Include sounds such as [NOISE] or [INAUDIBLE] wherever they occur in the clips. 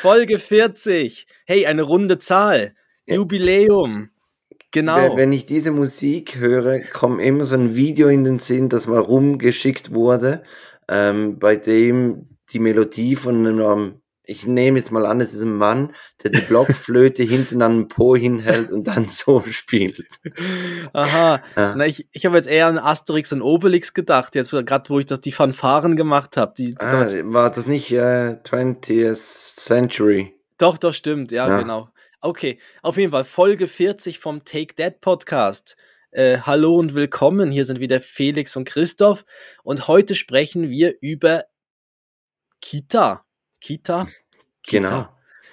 Folge 40. Hey, eine runde Zahl. Jubiläum. Genau. Wenn ich diese Musik höre, kommt immer so ein Video in den Sinn, das mal rumgeschickt wurde, ähm, bei dem die Melodie von einem ich nehme jetzt mal an, es ist ein Mann, der die Blockflöte [LAUGHS] hinten an den Po hinhält und dann so spielt. Aha. Ja. Na, ich, ich habe jetzt eher an Asterix und Obelix gedacht, jetzt gerade wo ich das die Fanfaren gemacht habe. Die, die ah, war das nicht äh, 20th Century? Doch, das stimmt, ja, ja, genau. Okay, auf jeden Fall Folge 40 vom Take That Podcast. Äh, hallo und willkommen, hier sind wieder Felix und Christoph und heute sprechen wir über Kita. Kita. Kita. Genau.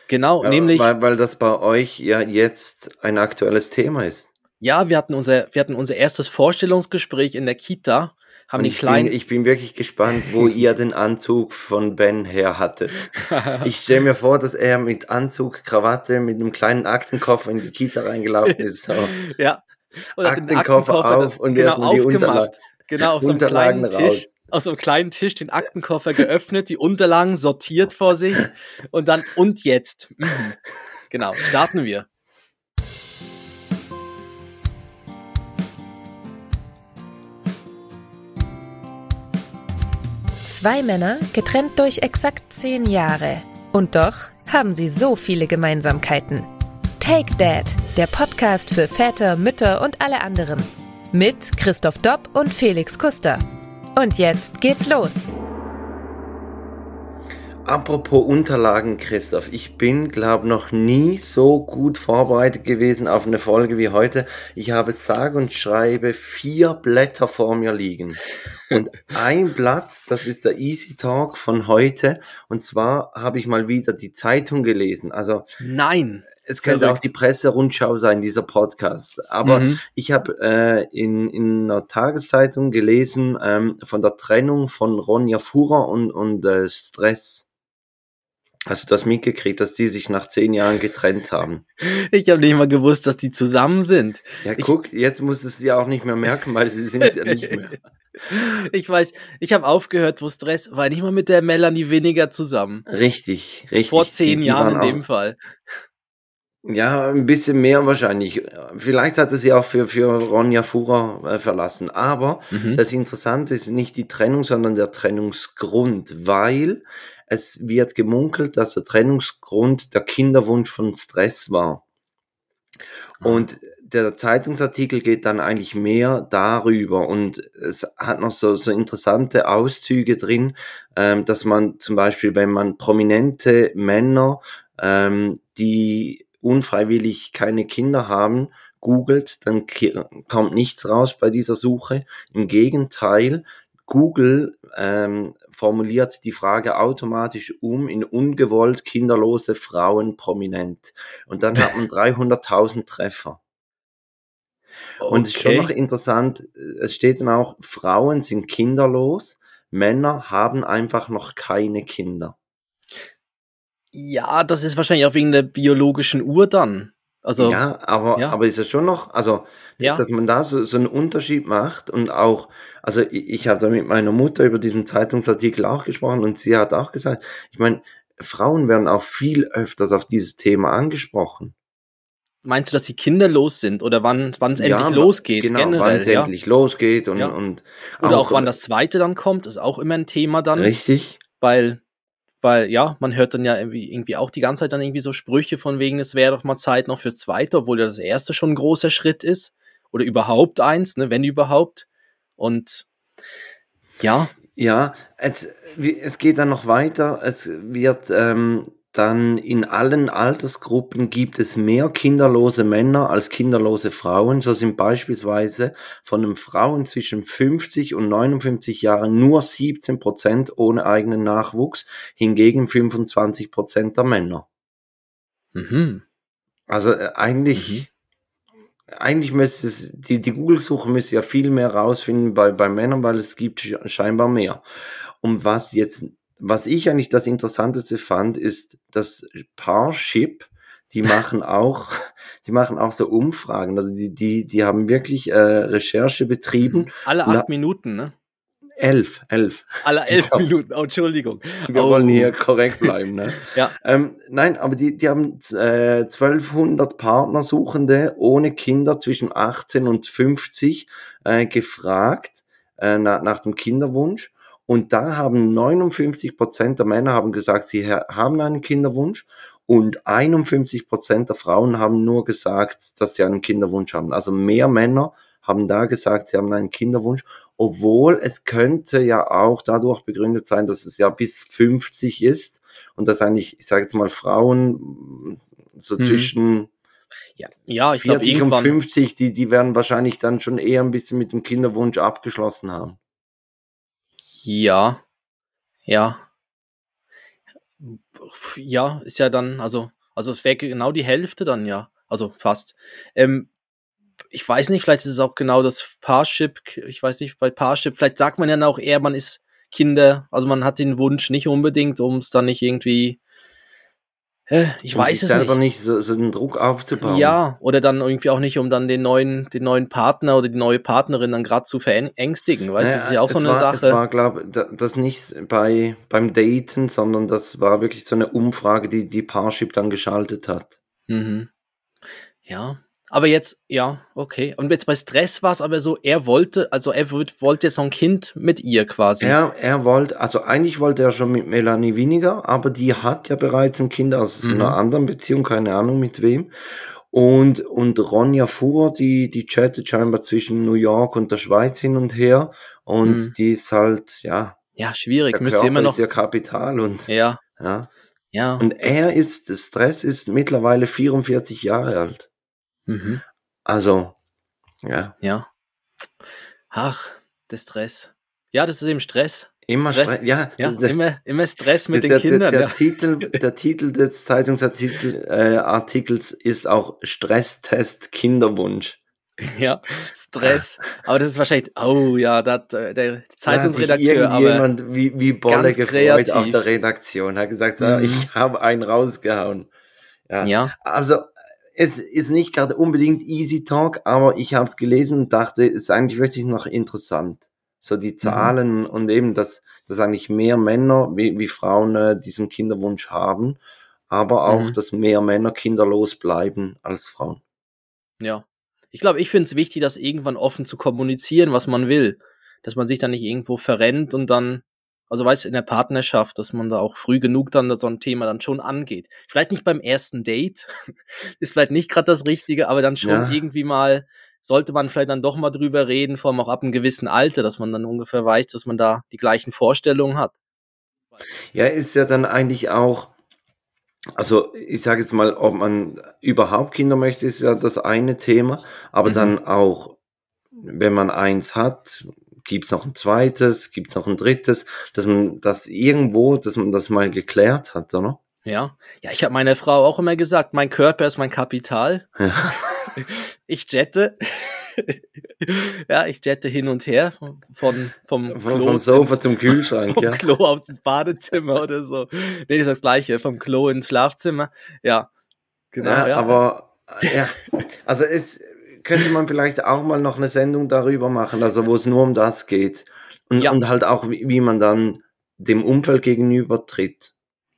Genau, ja, nämlich. Weil, weil das bei euch ja jetzt ein aktuelles Thema ist. Ja, wir hatten unser, wir hatten unser erstes Vorstellungsgespräch in der Kita. Haben die ich kleinen. Bin, ich bin wirklich gespannt, wo [LAUGHS] ihr den Anzug von Ben her hattet. Ich stelle mir vor, dass er mit Anzug, Krawatte, mit einem kleinen Aktenkoffer in die Kita reingelaufen ist. So. [LAUGHS] ja. Und Aktenkoffer, Aktenkoffer auf und genau aufgemacht. Genau, auf so einem kleinen Tisch. Raus auf so einem kleinen Tisch den Aktenkoffer geöffnet, die Unterlagen sortiert vor sich und dann und jetzt. Mhm. Genau, starten wir. Zwei Männer, getrennt durch exakt zehn Jahre. Und doch haben sie so viele Gemeinsamkeiten. Take Dad, der Podcast für Väter, Mütter und alle anderen. Mit Christoph Dopp und Felix Kuster. Und jetzt geht's los. Apropos Unterlagen, Christoph, ich bin, glaube noch nie so gut vorbereitet gewesen auf eine Folge wie heute. Ich habe sage und schreibe vier Blätter vor mir liegen. Und ein Blatt, das ist der Easy Talk von heute. Und zwar habe ich mal wieder die Zeitung gelesen. Also nein, es könnte Verrückt. auch die Presserundschau sein, dieser Podcast. Aber mhm. ich habe äh, in, in einer Tageszeitung gelesen ähm, von der Trennung von Ronja Fuhrer und, und äh, Stress. Hast du das mitgekriegt, dass die sich nach zehn Jahren getrennt haben? [LAUGHS] Ich habe nicht mal gewusst, dass die zusammen sind. Ja, guck, jetzt muss es ja auch nicht mehr merken, weil sie sind es ja nicht mehr. [LAUGHS] Ich weiß, ich habe aufgehört, wo Stress war nicht mal mit der Melanie weniger zusammen. Richtig, richtig. Vor zehn die Jahren in dem Fall. Ja, ein bisschen mehr wahrscheinlich. Vielleicht hat er sie auch für, für Ronja Fuhrer äh, verlassen. Aber mhm. das Interessante ist nicht die Trennung, sondern der Trennungsgrund, weil es wird gemunkelt, dass der Trennungsgrund der Kinderwunsch von Stress war. Ah. Und der Zeitungsartikel geht dann eigentlich mehr darüber und es hat noch so, so interessante Auszüge drin, ähm, dass man zum Beispiel, wenn man prominente Männer, ähm, die unfreiwillig keine Kinder haben, googelt, dann kommt nichts raus bei dieser Suche. Im Gegenteil, Google ähm, formuliert die Frage automatisch um in ungewollt kinderlose Frauen prominent. Und dann hat man [LAUGHS] 300.000 Treffer. Okay. Und es ist schon noch interessant, es steht dann auch, Frauen sind kinderlos, Männer haben einfach noch keine Kinder. Ja, das ist wahrscheinlich auch wegen der biologischen Uhr dann. Also, ja, aber, ja. aber ist es schon noch, also, ja. dass man da so, so einen Unterschied macht und auch, also ich, ich habe da mit meiner Mutter über diesen Zeitungsartikel auch gesprochen und sie hat auch gesagt, ich meine, Frauen werden auch viel öfters auf dieses Thema angesprochen. Meinst du, dass sie kinderlos sind oder wann es endlich ja, losgeht? Genau, wann es ja. endlich losgeht und, ja. und oder auch, auch wann das zweite dann kommt, ist auch immer ein Thema dann. Richtig. Weil weil ja, man hört dann ja irgendwie, auch die ganze Zeit dann irgendwie so Sprüche von wegen, es wäre doch mal Zeit noch fürs Zweite, obwohl ja das erste schon ein großer Schritt ist. Oder überhaupt eins, ne, wenn überhaupt. Und ja. Ja, es, es geht dann noch weiter. Es wird ähm, dann in allen Altersgruppen gibt es mehr kinderlose Männer als kinderlose Frauen. So sind beispielsweise von den Frauen zwischen 50 und 59 Jahren nur 17 Prozent ohne eigenen Nachwuchs, hingegen 25 Prozent der Männer. Mhm. Also äh, eigentlich, mhm. eigentlich müsste es, die, die Google-Suche müsste ja viel mehr rausfinden bei, bei Männern, weil es gibt scheinbar mehr. Und was jetzt was ich eigentlich das Interessanteste fand, ist das Parship. Die machen auch, [LAUGHS] die machen auch so Umfragen. Also die, die, die haben wirklich äh, Recherche betrieben. Alle acht Minuten, ne? elf, elf. Alle elf so. Minuten, oh, Entschuldigung. Wir oh. wollen hier korrekt bleiben, ne? [LAUGHS] ja. Ähm, nein, aber die, die haben äh, 1200 Partnersuchende ohne Kinder zwischen 18 und 50 äh, gefragt äh, nach, nach dem Kinderwunsch. Und da haben 59 Prozent der Männer haben gesagt, sie haben einen Kinderwunsch und 51 Prozent der Frauen haben nur gesagt, dass sie einen Kinderwunsch haben. Also mehr Männer haben da gesagt, sie haben einen Kinderwunsch, obwohl es könnte ja auch dadurch begründet sein, dass es ja bis 50 ist und dass eigentlich, ich sage jetzt mal, Frauen so mhm. zwischen ja, ja ich 40 glaub, und 50, die, die werden wahrscheinlich dann schon eher ein bisschen mit dem Kinderwunsch abgeschlossen haben. Ja, ja, ja, ist ja dann, also, also es wäre genau die Hälfte dann, ja. Also fast. Ähm, ich weiß nicht, vielleicht ist es auch genau das Parship, ich weiß nicht, bei Parship, vielleicht sagt man ja auch eher, man ist Kinder, also man hat den Wunsch nicht unbedingt, um es dann nicht irgendwie ich um weiß es selber nicht. nicht so, so einen Druck aufzubauen. Ja, oder dann irgendwie auch nicht, um dann den neuen, den neuen Partner oder die neue Partnerin dann gerade zu verängstigen. Weißt du, naja, das ist ja auch so eine war, Sache. Es war, glaube ich, das nicht bei, beim Daten, sondern das war wirklich so eine Umfrage, die die Parship dann geschaltet hat. Mhm. Ja, aber jetzt, ja, okay. Und jetzt bei Stress war es aber so, er wollte, also er wollte so ein Kind mit ihr quasi. Er, er wollte, also eigentlich wollte er schon mit Melanie weniger, aber die hat ja bereits ein Kind aus mhm. einer anderen Beziehung, keine Ahnung mit wem. Und, und Ronja Fuhr, die, die chattet scheinbar zwischen New York und der Schweiz hin und her. Und mhm. die ist halt, ja. Ja, schwierig. Müsste immer noch. Ist ihr Kapital und. Ja. Ja. Ja. Und er ist, Stress ist mittlerweile 44 Jahre alt. Mhm. Also, ja. Ja. Ach, der Stress. Ja, das ist eben Stress. Immer Stress, Stress ja, ja der, immer, immer Stress mit der, den Kindern. Der, der, ja. Titel, der Titel des Zeitungsartikels äh, ist auch Stresstest Kinderwunsch. [LAUGHS] Ja, Stress. Aber das ist wahrscheinlich, oh ja, dat, der Zeitungsredakteur. Da irgendjemand wie, wie Bolle gefreut kreativ. auf der Redaktion, hat gesagt, mhm. ich habe einen rausgehauen. Ja. ja. Also es ist nicht gerade unbedingt Easy Talk, aber ich habe es gelesen und dachte, es ist eigentlich wirklich noch interessant. So die mhm. Zahlen mhm. und eben, dass, dass eigentlich mehr Männer wie, wie Frauen äh, diesen Kinderwunsch haben, aber auch, mhm. dass mehr Männer kinderlos bleiben als Frauen. Ja. Ich glaube, ich finde es wichtig, das irgendwann offen zu kommunizieren, was man will. Dass man sich dann nicht irgendwo verrennt und dann also weißt du, in der Partnerschaft, dass man da auch früh genug dann so ein Thema dann schon angeht. Vielleicht nicht beim ersten Date, [LAUGHS] ist vielleicht nicht gerade das Richtige, aber dann schon ja. irgendwie mal, sollte man vielleicht dann doch mal drüber reden, vor allem auch ab einem gewissen Alter, dass man dann ungefähr weiß, dass man da die gleichen Vorstellungen hat. Ja, ist ja dann eigentlich auch, also ich sage jetzt mal, ob man überhaupt Kinder möchte, ist ja das eine Thema, aber mhm. dann auch, wenn man eins hat, gibt es noch ein zweites, gibt es noch ein drittes, dass man das irgendwo, dass man das mal geklärt hat, oder? Ja, ja, ich habe meiner Frau auch immer gesagt, mein Körper ist mein Kapital. Ja. [LAUGHS] ich jette. ja, ich jette hin und her von, vom Klo vom Sofa ins, zum Kühlschrank, vom ja. Klo aufs Badezimmer oder so. Nee, das ist das gleiche, vom Klo ins Schlafzimmer. Ja, genau. Ja, ja. aber ja, also es könnte man vielleicht auch mal noch eine Sendung darüber machen, also wo es nur um das geht. Und, ja. und halt auch, wie, wie man dann dem Umfeld gegenüber tritt.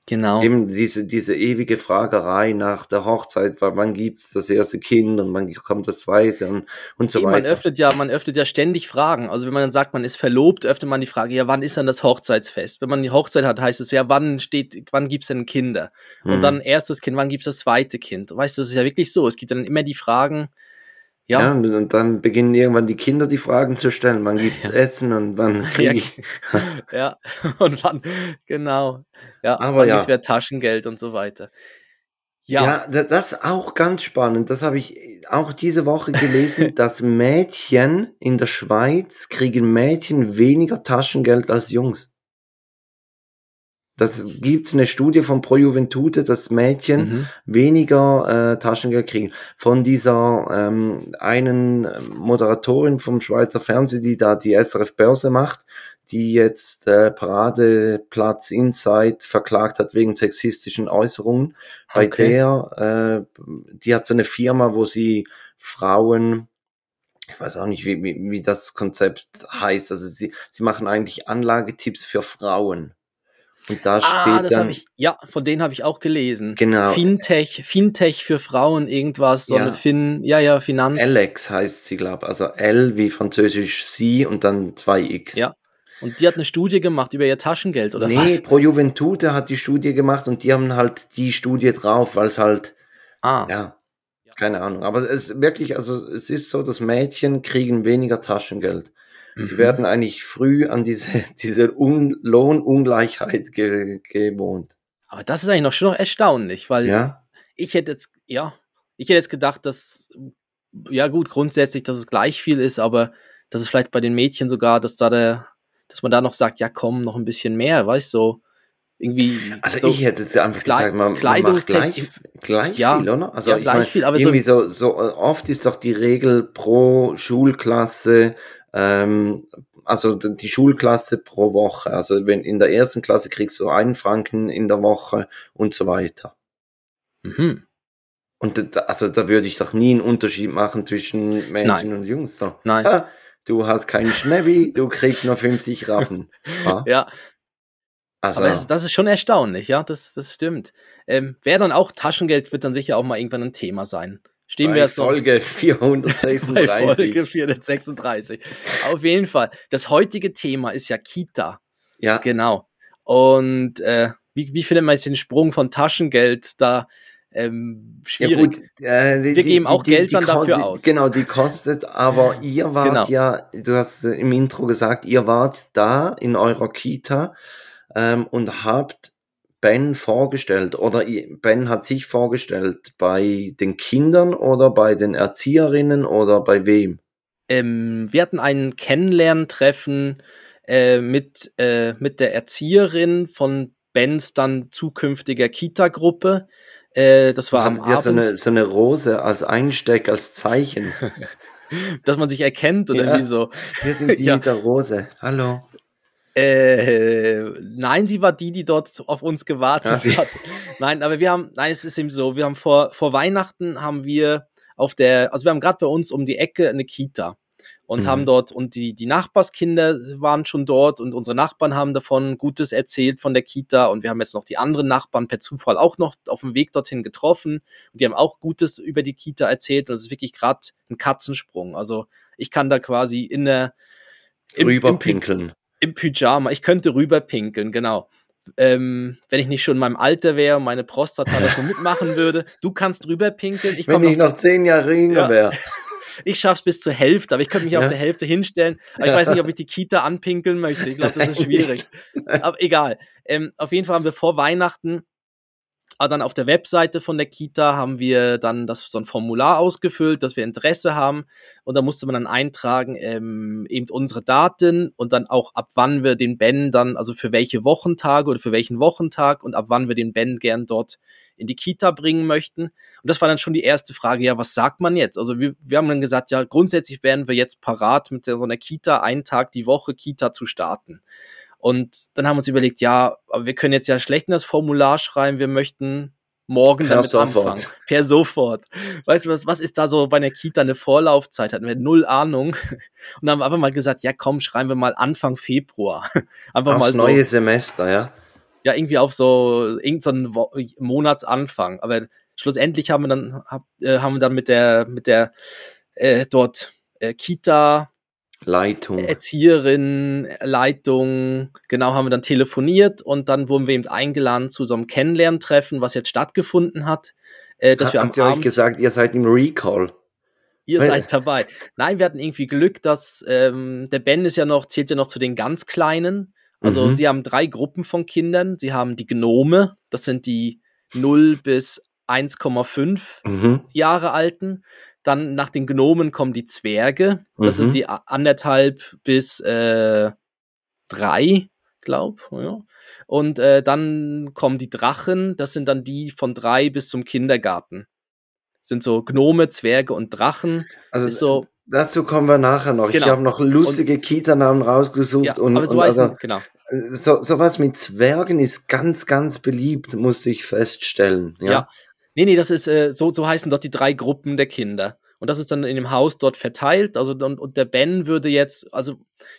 Genau. Eben diese, diese ewige Fragerei nach der Hochzeit, weil wann gibt's das erste Kind und wann kommt das zweite und, und so Eben, weiter. Man öffnet ja, man öffnet ja ständig Fragen. Also wenn man dann sagt, man ist verlobt, öffnet man die Frage, ja, wann ist dann das Hochzeitsfest? Wenn man die Hochzeit hat, heißt es ja, wann steht, wann gibt's denn Kinder? Und mhm. dann erstes Kind, wann gibt's das zweite Kind? Weißt du, das ist ja wirklich so. Es gibt dann immer die Fragen, ja. ja. und dann beginnen irgendwann die Kinder die Fragen zu stellen. Wann gibt's [LAUGHS] ja. Essen und wann [LAUGHS] kriege ich. [LAUGHS] ja, und wann, genau. Ja, aber wann ja. ist wer Taschengeld und so weiter. Ja. ja, das ist auch ganz spannend. Das habe ich auch diese Woche gelesen, dass Mädchen in der Schweiz kriegen Mädchen weniger Taschengeld als Jungs. Das gibt eine Studie von Pro Juventude, dass Mädchen mhm. weniger äh, Taschengeld kriegen. Von dieser ähm, einen Moderatorin vom Schweizer Fernsehen, die da die SRF Börse macht, die jetzt äh, Paradeplatz Insight verklagt hat wegen sexistischen Äußerungen. Bei der, äh, die hat so eine Firma, wo sie Frauen ich weiß auch nicht, wie, wie, wie das Konzept heißt. Also sie, sie machen eigentlich Anlagetipps für Frauen. Und da ah, steht dann, ich, ja, von denen habe ich auch gelesen. Genau. Fintech, Fintech für Frauen, irgendwas, so ja. eine Fin, ja, ja, Finanz. Alex heißt sie, glaube ich. Also L wie französisch sie und dann zwei X. Ja. Und die hat eine Studie gemacht über ihr Taschengeld, oder nee, was? Nee, Pro Juventude hat die Studie gemacht und die haben halt die Studie drauf, weil es halt, ah. ja, keine Ahnung. Aber es ist wirklich, also es ist so, dass Mädchen kriegen weniger Taschengeld. Sie mhm. werden eigentlich früh an diese, [LAUGHS] diese Un Lohnungleichheit ge gewohnt. Aber das ist eigentlich noch schon noch erstaunlich, weil ja? ich hätte jetzt, ja, ich hätte jetzt gedacht, dass, ja gut, grundsätzlich, dass es gleich viel ist, aber dass es vielleicht bei den Mädchen sogar, dass da der, dass man da noch sagt, ja komm, noch ein bisschen mehr, weißt du, so irgendwie. Also so ich hätte jetzt einfach gesagt, man, man macht gleich, gleich ja, viel, oder? Also ja, gleich meine, viel, aber irgendwie so, so oft ist doch die Regel pro Schulklasse ähm, also die Schulklasse pro Woche. Also wenn in der ersten Klasse kriegst du einen Franken in der Woche und so weiter. Mhm. Und da, also da würde ich doch nie einen Unterschied machen zwischen Mädchen Nein. und Jungs. So. Nein. Ah, du hast keinen Schnäbi, du kriegst nur 50 Rappen. [LAUGHS] Ja. ja. Also, Aber das, das, ist schon erstaunlich, ja, das, das stimmt. Ähm, Wäre dann auch Taschengeld, wird dann sicher auch mal irgendwann ein Thema sein. Stehen wir jetzt Folge [LAUGHS] 436. Folge 436. Auf jeden Fall. Das heutige Thema ist ja Kita. Ja. Genau. Und äh, wie, wie findet man jetzt den Sprung von Taschengeld da ähm, schwierig? Ja, gut, äh, die, wir geben auch die, Geld die, dann dafür aus. Genau, die kostet, aber [LAUGHS] ihr wart genau. ja, du hast im Intro gesagt, ihr wart da in eurer Kita ähm, und habt Ben vorgestellt oder Ben hat sich vorgestellt bei den Kindern oder bei den Erzieherinnen oder bei wem? Ähm, wir hatten ein Kennenlerntreffen äh, mit, äh, mit der Erzieherin von Bens dann zukünftiger Kita-Gruppe. Äh, das war am Abend. So eine, so eine Rose als Einsteck, als Zeichen. [LAUGHS] Dass man sich erkennt oder ja. wie so. Wir sind die [LAUGHS] ja. mit der Rose. Hallo. Äh, nein, sie war die, die dort auf uns gewartet ja. hat. Nein, aber wir haben, nein, es ist eben so, wir haben vor, vor Weihnachten haben wir auf der, also wir haben gerade bei uns um die Ecke eine Kita und mhm. haben dort, und die, die Nachbarskinder waren schon dort und unsere Nachbarn haben davon Gutes erzählt von der Kita und wir haben jetzt noch die anderen Nachbarn per Zufall auch noch auf dem Weg dorthin getroffen und die haben auch Gutes über die Kita erzählt und es ist wirklich gerade ein Katzensprung. Also ich kann da quasi in der, rüberpinkeln im Pyjama. Ich könnte rüberpinkeln, genau. Ähm, wenn ich nicht schon in meinem Alter wäre und meine Prostata davon [LAUGHS] mitmachen würde. Du kannst rüberpinkeln. Ich wenn ich noch zehn Jahre jünger ja. wäre. [LAUGHS] Ich schaff's bis zur Hälfte, aber ich könnte mich ja. auf der Hälfte hinstellen. Aber ich weiß nicht, ob ich die Kita anpinkeln möchte. Ich glaube, das ist schwierig. aber egal. Ähm, auf jeden Fall haben wir vor Weihnachten aber dann auf der Webseite von der Kita haben wir dann das, so ein Formular ausgefüllt, dass wir Interesse haben. Und da musste man dann eintragen, ähm, eben unsere Daten und dann auch ab wann wir den Ben dann, also für welche Wochentage oder für welchen Wochentag und ab wann wir den Ben gern dort in die Kita bringen möchten. Und das war dann schon die erste Frage, ja, was sagt man jetzt? Also wir, wir haben dann gesagt, ja, grundsätzlich wären wir jetzt parat, mit so einer Kita einen Tag die Woche Kita zu starten. Und dann haben wir uns überlegt, ja, aber wir können jetzt ja schlecht in das Formular schreiben, wir möchten morgen per damit sofort. anfangen. Per sofort. Weißt du was, was ist da so bei einer Kita eine Vorlaufzeit? Hatten wir null Ahnung. Und haben wir einfach mal gesagt, ja komm, schreiben wir mal Anfang Februar. [LAUGHS] Einfach Aufs mal so. neue Semester, ja? Ja, irgendwie auf so irgendeinen so Monatsanfang. Aber schlussendlich haben wir dann, hab, äh, haben wir dann mit der, mit der äh, dort äh, Kita Leitung. Erzieherin, Leitung, genau, haben wir dann telefoniert und dann wurden wir eben eingeladen zu so einem Kennenlerntreffen, was jetzt stattgefunden hat. Äh, dass ha, wir am ihr euch gesagt, ihr seid im Recall? Ihr Weil, seid dabei. Nein, wir hatten irgendwie Glück, dass ähm, der Ben ist ja noch, zählt ja noch zu den ganz Kleinen. Also mhm. sie haben drei Gruppen von Kindern. Sie haben die Gnome, das sind die 0 bis 1,5 mhm. Jahre alten. Dann nach den Gnomen kommen die Zwerge. Das mhm. sind die anderthalb bis äh, drei, glaub. Ja. Und äh, dann kommen die Drachen. Das sind dann die von drei bis zum Kindergarten. Das sind so Gnome, Zwerge und Drachen. Also so, dazu kommen wir nachher noch. Genau. Ich habe noch lustige Kita-Namen rausgesucht. Ja, und, aber so und also, genau. So, sowas mit Zwergen ist ganz, ganz beliebt, muss ich feststellen. Ja. ja. Nee, nee, das ist, äh, so, so heißen dort die drei Gruppen der Kinder. Und das ist dann in dem Haus dort verteilt. Also und, und der Ben würde jetzt, also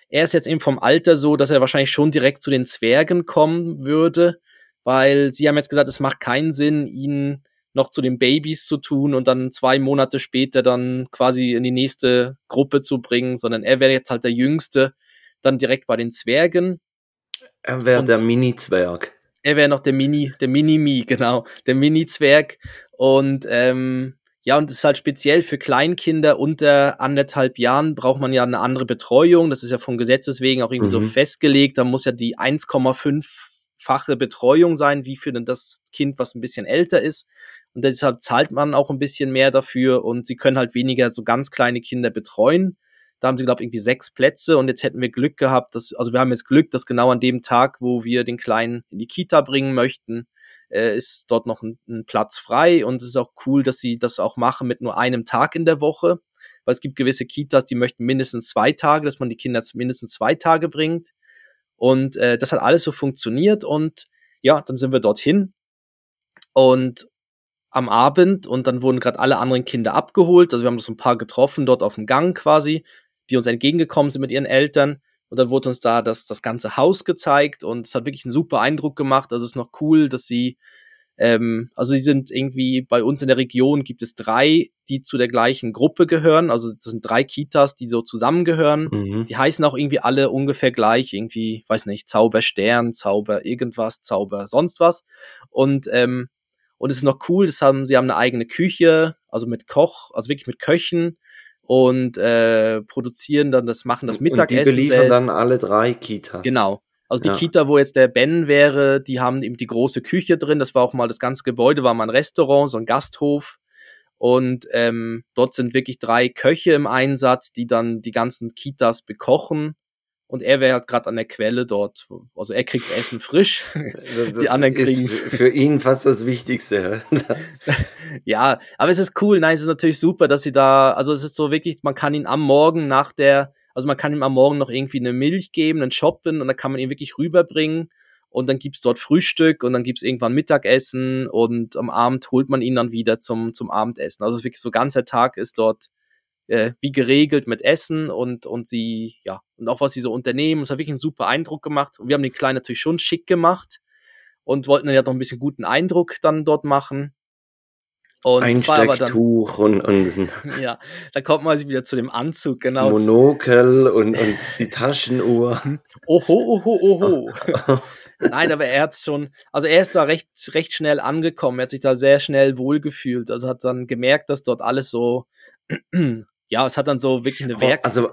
er ist jetzt eben vom Alter so, dass er wahrscheinlich schon direkt zu den Zwergen kommen würde, weil sie haben jetzt gesagt, es macht keinen Sinn, ihn noch zu den Babys zu tun und dann zwei Monate später dann quasi in die nächste Gruppe zu bringen, sondern er wäre jetzt halt der Jüngste, dann direkt bei den Zwergen. Er wäre der Mini-Zwerg. Er wäre noch der Mini, der Mini-Mi, genau, der Mini-Zwerg. Und ähm, ja, und es ist halt speziell für Kleinkinder unter anderthalb Jahren braucht man ja eine andere Betreuung. Das ist ja vom Gesetzes wegen auch irgendwie mhm. so festgelegt. Da muss ja die 1,5-fache Betreuung sein, wie für das Kind, was ein bisschen älter ist. Und deshalb zahlt man auch ein bisschen mehr dafür und sie können halt weniger so ganz kleine Kinder betreuen. Da haben sie, glaube ich, irgendwie sechs Plätze und jetzt hätten wir Glück gehabt, dass, also wir haben jetzt Glück, dass genau an dem Tag, wo wir den Kleinen in die Kita bringen möchten, äh, ist dort noch ein, ein Platz frei und es ist auch cool, dass sie das auch machen mit nur einem Tag in der Woche, weil es gibt gewisse Kitas, die möchten mindestens zwei Tage, dass man die Kinder mindestens zwei Tage bringt und äh, das hat alles so funktioniert und ja, dann sind wir dorthin und am Abend und dann wurden gerade alle anderen Kinder abgeholt. Also wir haben so ein paar getroffen dort auf dem Gang quasi, die uns entgegengekommen sind mit ihren Eltern. Und dann wurde uns da das, das ganze Haus gezeigt und es hat wirklich einen super Eindruck gemacht. Also es ist noch cool, dass sie, ähm, also sie sind irgendwie bei uns in der Region gibt es drei, die zu der gleichen Gruppe gehören. Also das sind drei Kitas, die so zusammengehören. Mhm. Die heißen auch irgendwie alle ungefähr gleich, irgendwie, weiß nicht, Zauberstern, Zauber irgendwas, Zauber sonst was. Und ähm, und es ist noch cool, das haben, sie haben eine eigene Küche, also mit Koch, also wirklich mit Köchen und äh, produzieren dann das, machen das Mittagessen. Und die beliefern selbst. dann alle drei Kitas. Genau. Also die ja. Kita, wo jetzt der Ben wäre, die haben eben die große Küche drin. Das war auch mal das ganze Gebäude, war mal ein Restaurant, so ein Gasthof. Und ähm, dort sind wirklich drei Köche im Einsatz, die dann die ganzen Kitas bekochen und er wäre halt gerade an der Quelle dort. Also er kriegt Essen frisch. [LAUGHS] die anderen kriegen es. Für ihn fast das Wichtigste. [LAUGHS] ja, aber es ist cool. Nein, es ist natürlich super, dass sie da, also es ist so wirklich, man kann ihn am Morgen nach der, also man kann ihm am Morgen noch irgendwie eine Milch geben, einen Shoppen und dann kann man ihn wirklich rüberbringen und dann gibt's dort Frühstück und dann gibt's irgendwann Mittagessen und am Abend holt man ihn dann wieder zum, zum Abendessen. Also wirklich so ganzer Tag ist dort äh, wie geregelt mit Essen und, und sie, ja, und auch was sie so unternehmen. Es hat wirklich einen super Eindruck gemacht. Und wir haben den Kleinen natürlich schon schick gemacht und wollten dann ja noch ein bisschen guten Eindruck dann dort machen. Und Einstecktuch dann, und, und [LAUGHS] ja, da kommt man wieder zu dem Anzug, genau. Monokel und, und die Taschenuhr. [LAUGHS] Oho, oho, oho. [LAUGHS] Nein, aber er hat schon, also er ist da recht, recht schnell angekommen, er hat sich da sehr schnell wohlgefühlt, also hat dann gemerkt, dass dort alles so ja, es hat dann so wirklich eine Werk. Also,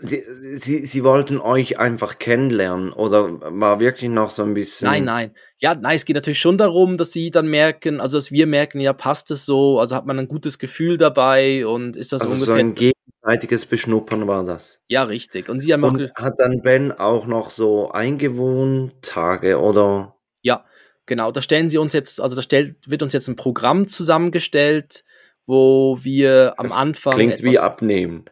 Sie, Sie wollten euch einfach kennenlernen oder war wirklich noch so ein bisschen. Nein, nein. Ja, nein, es geht natürlich schon darum, dass Sie dann merken, also dass wir merken, ja, passt es so, also hat man ein gutes Gefühl dabei und ist das also ungefähr. So ein gegenseitiges Beschnuppern war das. Ja, richtig. Und Sie haben und auch. Hat dann Ben auch noch so Eingewohntage oder? Ja, genau. Da stellen Sie uns jetzt, also da stellt, wird uns jetzt ein Programm zusammengestellt wo wir am Anfang. Klingt wie abnehmen.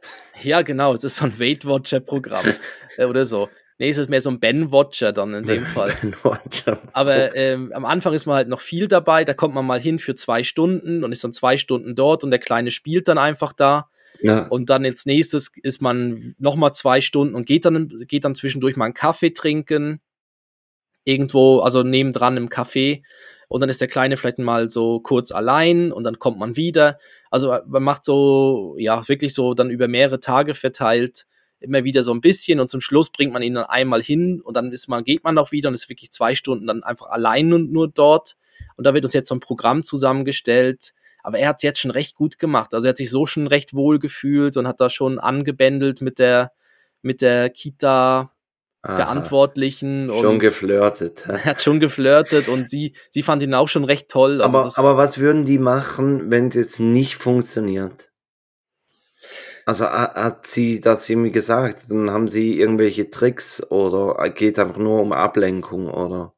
Ja, genau, es ist so ein Weight Watcher-Programm [LAUGHS] äh, oder so. Nee, es ist mehr so ein Ben Watcher dann in dem [LAUGHS] Fall. Aber ähm, am Anfang ist man halt noch viel dabei, da kommt man mal hin für zwei Stunden und ist dann zwei Stunden dort und der Kleine spielt dann einfach da. Ja. Und dann als nächstes ist man nochmal zwei Stunden und geht dann, geht dann zwischendurch mal einen Kaffee trinken. Irgendwo, also nebendran im Café und dann ist der Kleine vielleicht mal so kurz allein und dann kommt man wieder. Also äh, man macht so, ja, wirklich so dann über mehrere Tage verteilt immer wieder so ein bisschen und zum Schluss bringt man ihn dann einmal hin und dann ist man, geht man auch wieder und ist wirklich zwei Stunden dann einfach allein und nur dort. Und da wird uns jetzt so ein Programm zusammengestellt. Aber er hat es jetzt schon recht gut gemacht. Also er hat sich so schon recht wohl gefühlt und hat da schon angebändelt mit der, mit der Kita, Aha. Verantwortlichen. Schon geflirtet. [LAUGHS] Er hat schon geflirtet und sie, sie fand ihn auch schon recht toll. Also aber, aber was würden die machen, wenn es jetzt nicht funktioniert? Also hat sie das irgendwie gesagt? Dann haben sie irgendwelche Tricks oder geht es einfach nur um Ablenkung oder?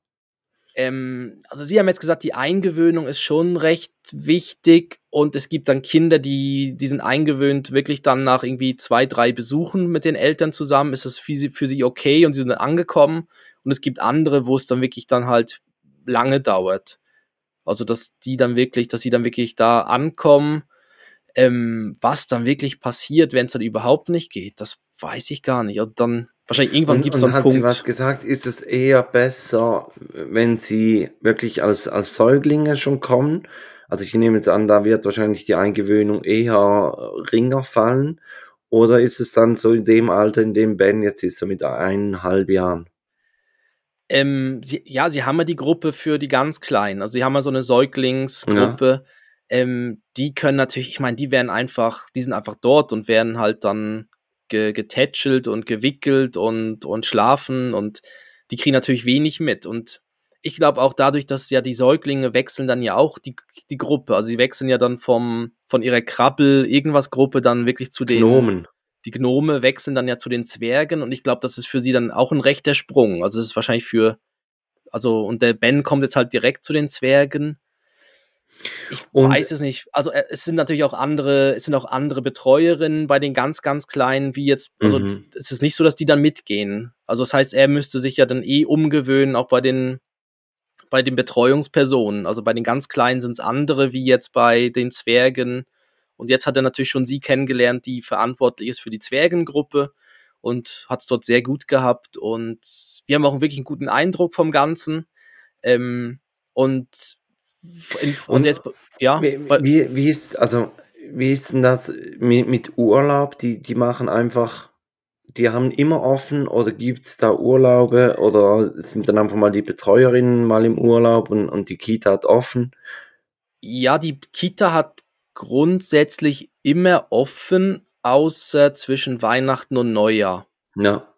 Ähm, also Sie haben jetzt gesagt, die Eingewöhnung ist schon recht wichtig und es gibt dann Kinder, die, die sind eingewöhnt, wirklich dann nach irgendwie zwei, drei Besuchen mit den Eltern zusammen, ist das für sie, für sie okay und sie sind dann angekommen und es gibt andere, wo es dann wirklich dann halt lange dauert. Also, dass die dann wirklich, dass sie dann wirklich da ankommen. Ähm, was dann wirklich passiert, wenn es dann überhaupt nicht geht, das weiß ich gar nicht. Also dann wahrscheinlich irgendwann gibt es so einen hat Punkt. Sie was gesagt? Ist es eher besser, wenn sie wirklich als, als Säuglinge schon kommen? Also ich nehme jetzt an, da wird wahrscheinlich die Eingewöhnung eher ringer fallen. Oder ist es dann so in dem Alter, in dem Ben jetzt ist, so mit eineinhalb Jahren? Ähm, sie, ja, sie haben ja die Gruppe für die ganz Kleinen. Also sie haben ja so eine Säuglingsgruppe. Ja. Ähm, die können natürlich, ich meine, die werden einfach, die sind einfach dort und werden halt dann ge getätschelt und gewickelt und, und schlafen und die kriegen natürlich wenig mit. Und ich glaube auch dadurch, dass ja die Säuglinge wechseln dann ja auch die, die Gruppe. Also sie wechseln ja dann vom, von ihrer Krabbel-Irgendwas-Gruppe dann wirklich zu den Gnomen. Die Gnome wechseln dann ja zu den Zwergen und ich glaube, das ist für sie dann auch ein rechter Sprung. Also es ist wahrscheinlich für, also und der Ben kommt jetzt halt direkt zu den Zwergen. Ich und weiß es nicht. Also äh, es sind natürlich auch andere, es sind auch andere Betreuerinnen bei den ganz, ganz Kleinen, wie jetzt, also mhm. es ist nicht so, dass die dann mitgehen. Also das heißt, er müsste sich ja dann eh umgewöhnen, auch bei den, bei den Betreuungspersonen. Also bei den ganz Kleinen sind es andere, wie jetzt bei den Zwergen. Und jetzt hat er natürlich schon sie kennengelernt, die verantwortlich ist für die Zwergengruppe und hat es dort sehr gut gehabt. Und wir haben auch wirklich einen guten Eindruck vom Ganzen. Ähm, und also jetzt, ja. Wie, wie, wie, ist, also, wie ist denn das mit, mit Urlaub? Die, die machen einfach, die haben immer offen oder gibt es da Urlaube oder sind dann einfach mal die Betreuerinnen mal im Urlaub und, und die Kita hat offen? Ja, die Kita hat grundsätzlich immer offen, außer zwischen Weihnachten und Neujahr. Ja.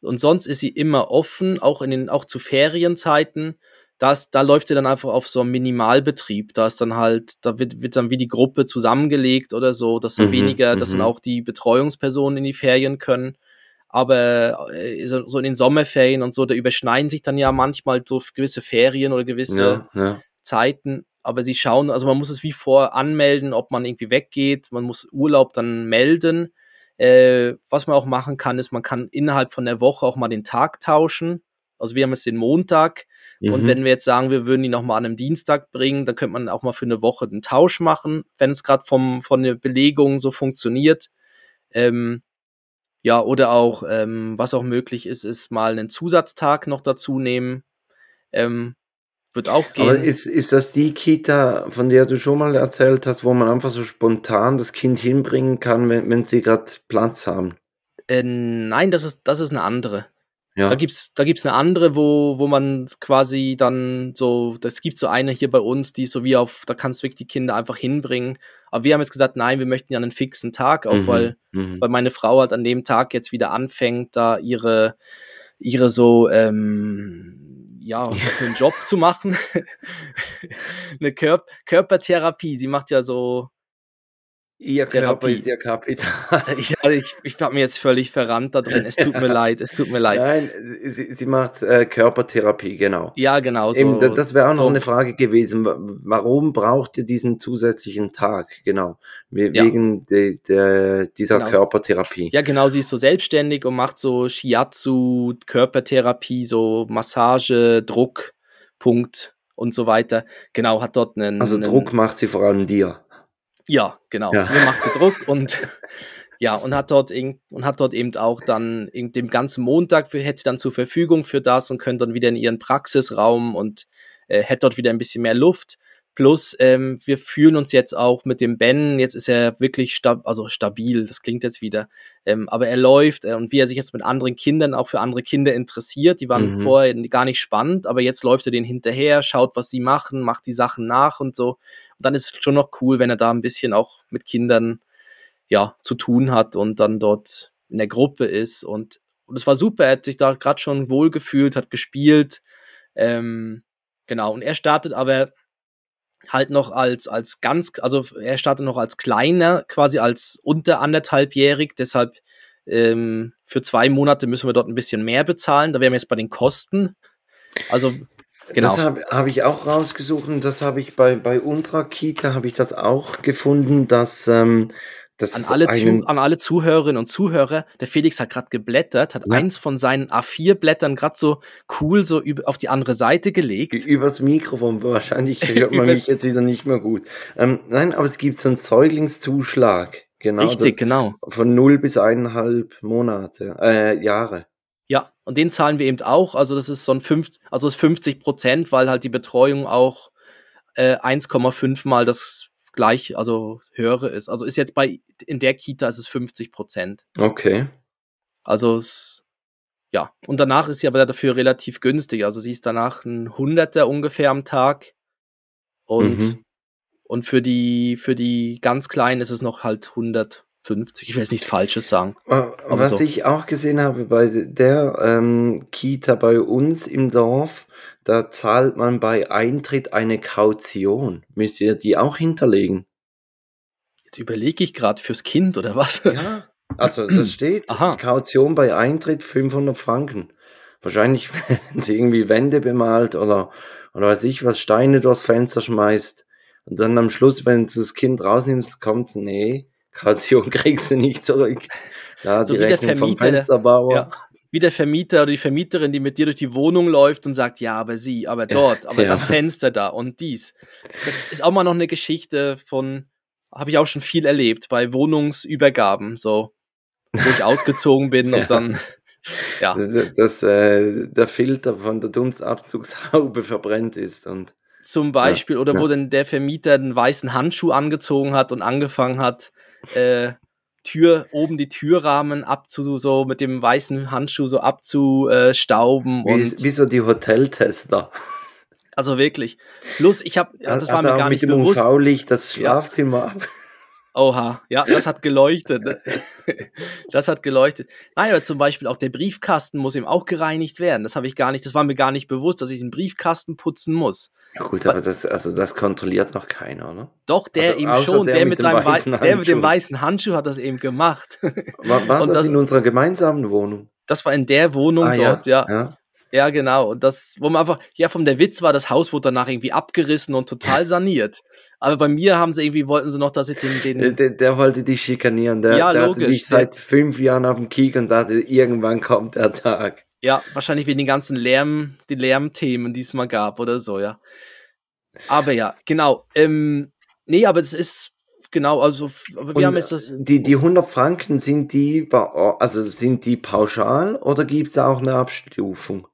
Und sonst ist sie immer offen, auch in den, auch zu Ferienzeiten das, da läuft sie dann einfach auf so einem Minimalbetrieb. Da ist dann halt, da wird, wird dann wie die Gruppe zusammengelegt oder so, dass dann mhm, weniger, dass dann mhm. auch die Betreuungspersonen in die Ferien können. Aber äh, so in den Sommerferien und so, da überschneiden sich dann ja manchmal so gewisse Ferien oder gewisse ja, ja. Zeiten. Aber sie schauen, also man muss es wie vor anmelden, ob man irgendwie weggeht. Man muss Urlaub dann melden. Äh, was man auch machen kann, ist, man kann innerhalb von der Woche auch mal den Tag tauschen. Also wir haben jetzt den Montag mhm. und wenn wir jetzt sagen, wir würden die nochmal an einem Dienstag bringen, dann könnte man auch mal für eine Woche einen Tausch machen, wenn es gerade von der Belegung so funktioniert. Ähm, ja, oder auch, ähm, was auch möglich ist, ist mal einen Zusatztag noch dazu nehmen. Ähm, wird auch gehen. Aber ist, ist das die Kita, von der du schon mal erzählt hast, wo man einfach so spontan das Kind hinbringen kann, wenn, wenn sie gerade Platz haben? Äh, nein, das ist, das ist eine andere. Ja. Da gibt's, da gibt's eine andere, wo, wo man quasi dann so, das gibt so eine hier bei uns, die so wie auf, da kannst du wirklich die Kinder einfach hinbringen. Aber wir haben jetzt gesagt, nein, wir möchten ja einen fixen Tag, auch mhm. weil, mhm. weil meine Frau halt an dem Tag jetzt wieder anfängt, da ihre, ihre so, ähm, ja, [LAUGHS] einen Job zu machen. [LAUGHS] eine Kör Körpertherapie. Sie macht ja so, Ihr Körper Therapie. ist ihr Kapital. [LAUGHS] ich, also ich, ich habe mir jetzt völlig verrannt da drin. Es tut mir [LAUGHS] leid, es tut mir leid. Nein, sie, sie macht äh, Körpertherapie, genau. Ja, genau. So, Eben, das wäre auch so. noch eine Frage gewesen. Warum braucht ihr diesen zusätzlichen Tag? Genau. Wegen ja. de, de, dieser genau. Körpertherapie. Ja, genau. Sie ist so selbstständig und macht so Shiatsu, Körpertherapie, so Massage, Druck, Punkt und so weiter. Genau, hat dort einen. Also einen, Druck macht sie vor allem dir. Ja, genau. Ja. Mir macht sie Druck und [LAUGHS] ja, und hat dort und hat dort eben auch dann dem ganzen Montag für, hätte dann zur Verfügung für das und könnte dann wieder in ihren Praxisraum und äh, hätte dort wieder ein bisschen mehr Luft. Plus, ähm, wir fühlen uns jetzt auch mit dem Ben, jetzt ist er wirklich stab also stabil, das klingt jetzt wieder, ähm, aber er läuft äh, und wie er sich jetzt mit anderen Kindern auch für andere Kinder interessiert, die waren mhm. vorher gar nicht spannend, aber jetzt läuft er denen hinterher, schaut, was sie machen, macht die Sachen nach und so. Und dann ist es schon noch cool, wenn er da ein bisschen auch mit Kindern ja zu tun hat und dann dort in der Gruppe ist und und es war super, er hat sich da gerade schon wohlgefühlt, hat gespielt. Ähm, genau, und er startet aber halt noch als, als ganz, also er startet noch als kleiner, quasi als unter anderthalbjährig, deshalb ähm, für zwei Monate müssen wir dort ein bisschen mehr bezahlen. Da wären wir jetzt bei den Kosten. Also Genau. Das habe hab ich auch rausgesucht und das habe ich bei, bei unserer Kita, habe ich das auch gefunden, dass, ähm, an alle, zu, an alle Zuhörerinnen und Zuhörer, der Felix hat gerade geblättert, hat ja. eins von seinen A4-Blättern gerade so cool so auf die andere Seite gelegt. Übers Mikrofon, wahrscheinlich [LAUGHS] hört man mich jetzt wieder nicht mehr gut. Ähm, nein, aber es gibt so einen Säuglingszuschlag. Genau. Richtig, genau. Von null bis eineinhalb Monate, äh, Jahre. Ja, und den zahlen wir eben auch. Also das ist so ein 50, also das 50 Prozent, weil halt die Betreuung auch äh, 1,5 mal das gleich, also höhere ist. Also ist jetzt bei, in der Kita ist es 50 Prozent. Okay. Also es, ja. Und danach ist sie aber dafür relativ günstig. Also sie ist danach ein Hunderter ungefähr am Tag. Und, mhm. und für die, für die ganz Kleinen ist es noch halt 100. 50, ich will jetzt nichts Falsches sagen. Was so. ich auch gesehen habe bei der ähm, Kita bei uns im Dorf, da zahlt man bei Eintritt eine Kaution. Müsst ihr die auch hinterlegen? Jetzt überlege ich gerade fürs Kind oder was? Ja, also da [CLEARS THROAT] steht Aha. Kaution bei Eintritt 500 Franken. Wahrscheinlich, [LAUGHS] wenn sie irgendwie Wände bemalt oder, oder weiß ich was, Steine durchs Fenster schmeißt. Und dann am Schluss, wenn du das Kind rausnimmst, kommt, nee, Kaution kriegst du nicht zurück. Ja, so die Rechnung vom Fensterbauer. Ja, wie der Vermieter oder die Vermieterin, die mit dir durch die Wohnung läuft und sagt, ja, aber sie, aber dort, aber ja. das Fenster da und dies. Das ist auch mal noch eine Geschichte von, habe ich auch schon viel erlebt, bei Wohnungsübergaben, so, wo ich ausgezogen bin [LAUGHS] ja. und dann, ja. Dass, äh, der Filter von der Dunstabzugshaube verbrennt ist und zum Beispiel, ja, oder wo denn der Vermieter einen weißen Handschuh angezogen hat und angefangen hat, äh, Tür, oben die Türrahmen abzu, so mit dem weißen Handschuh so abzustauben. Wie, und wie so die Hoteltester. Also wirklich. Plus, ich habe, das war mir gar nicht mit bewusst. Dem UV-Licht das Schlafzimmer ab. Oha, ja, das hat geleuchtet. Ne? [LAUGHS] das hat geleuchtet. Nein, aber zum Beispiel auch der Briefkasten muss eben auch gereinigt werden. Das habe ich gar nicht, das war mir gar nicht bewusst, dass ich den Briefkasten putzen muss. Ja gut, aber das, also das kontrolliert noch keiner, oder? Doch, der also, eben schon, der, der mit, mit seinem weißen der mit dem weißen Handschuh hat das eben gemacht. [LAUGHS] War, war das, das, in unserer gemeinsamen Wohnung? Das war in der Wohnung ah, dort, ja. ja. Ja, genau. Und das, wo man einfach, ja, vom der Witz war, das Haus wurde danach irgendwie abgerissen und total [LAUGHS] saniert. Aber bei mir haben sie irgendwie, wollten sie noch, dass ich den. den der, der wollte dich schikanieren. Der, ja, der logisch. Hatte seit fünf Jahren auf dem Kick und dachte, irgendwann kommt der Tag. Ja, wahrscheinlich wegen den ganzen Lärm, die Lärmthemen, die es mal gab oder so, ja. Aber ja, genau. Ähm, nee, aber es ist genau, also wir und haben jetzt das. Die, die 100 Franken sind die, also sind die pauschal oder gibt es auch eine Abstufung?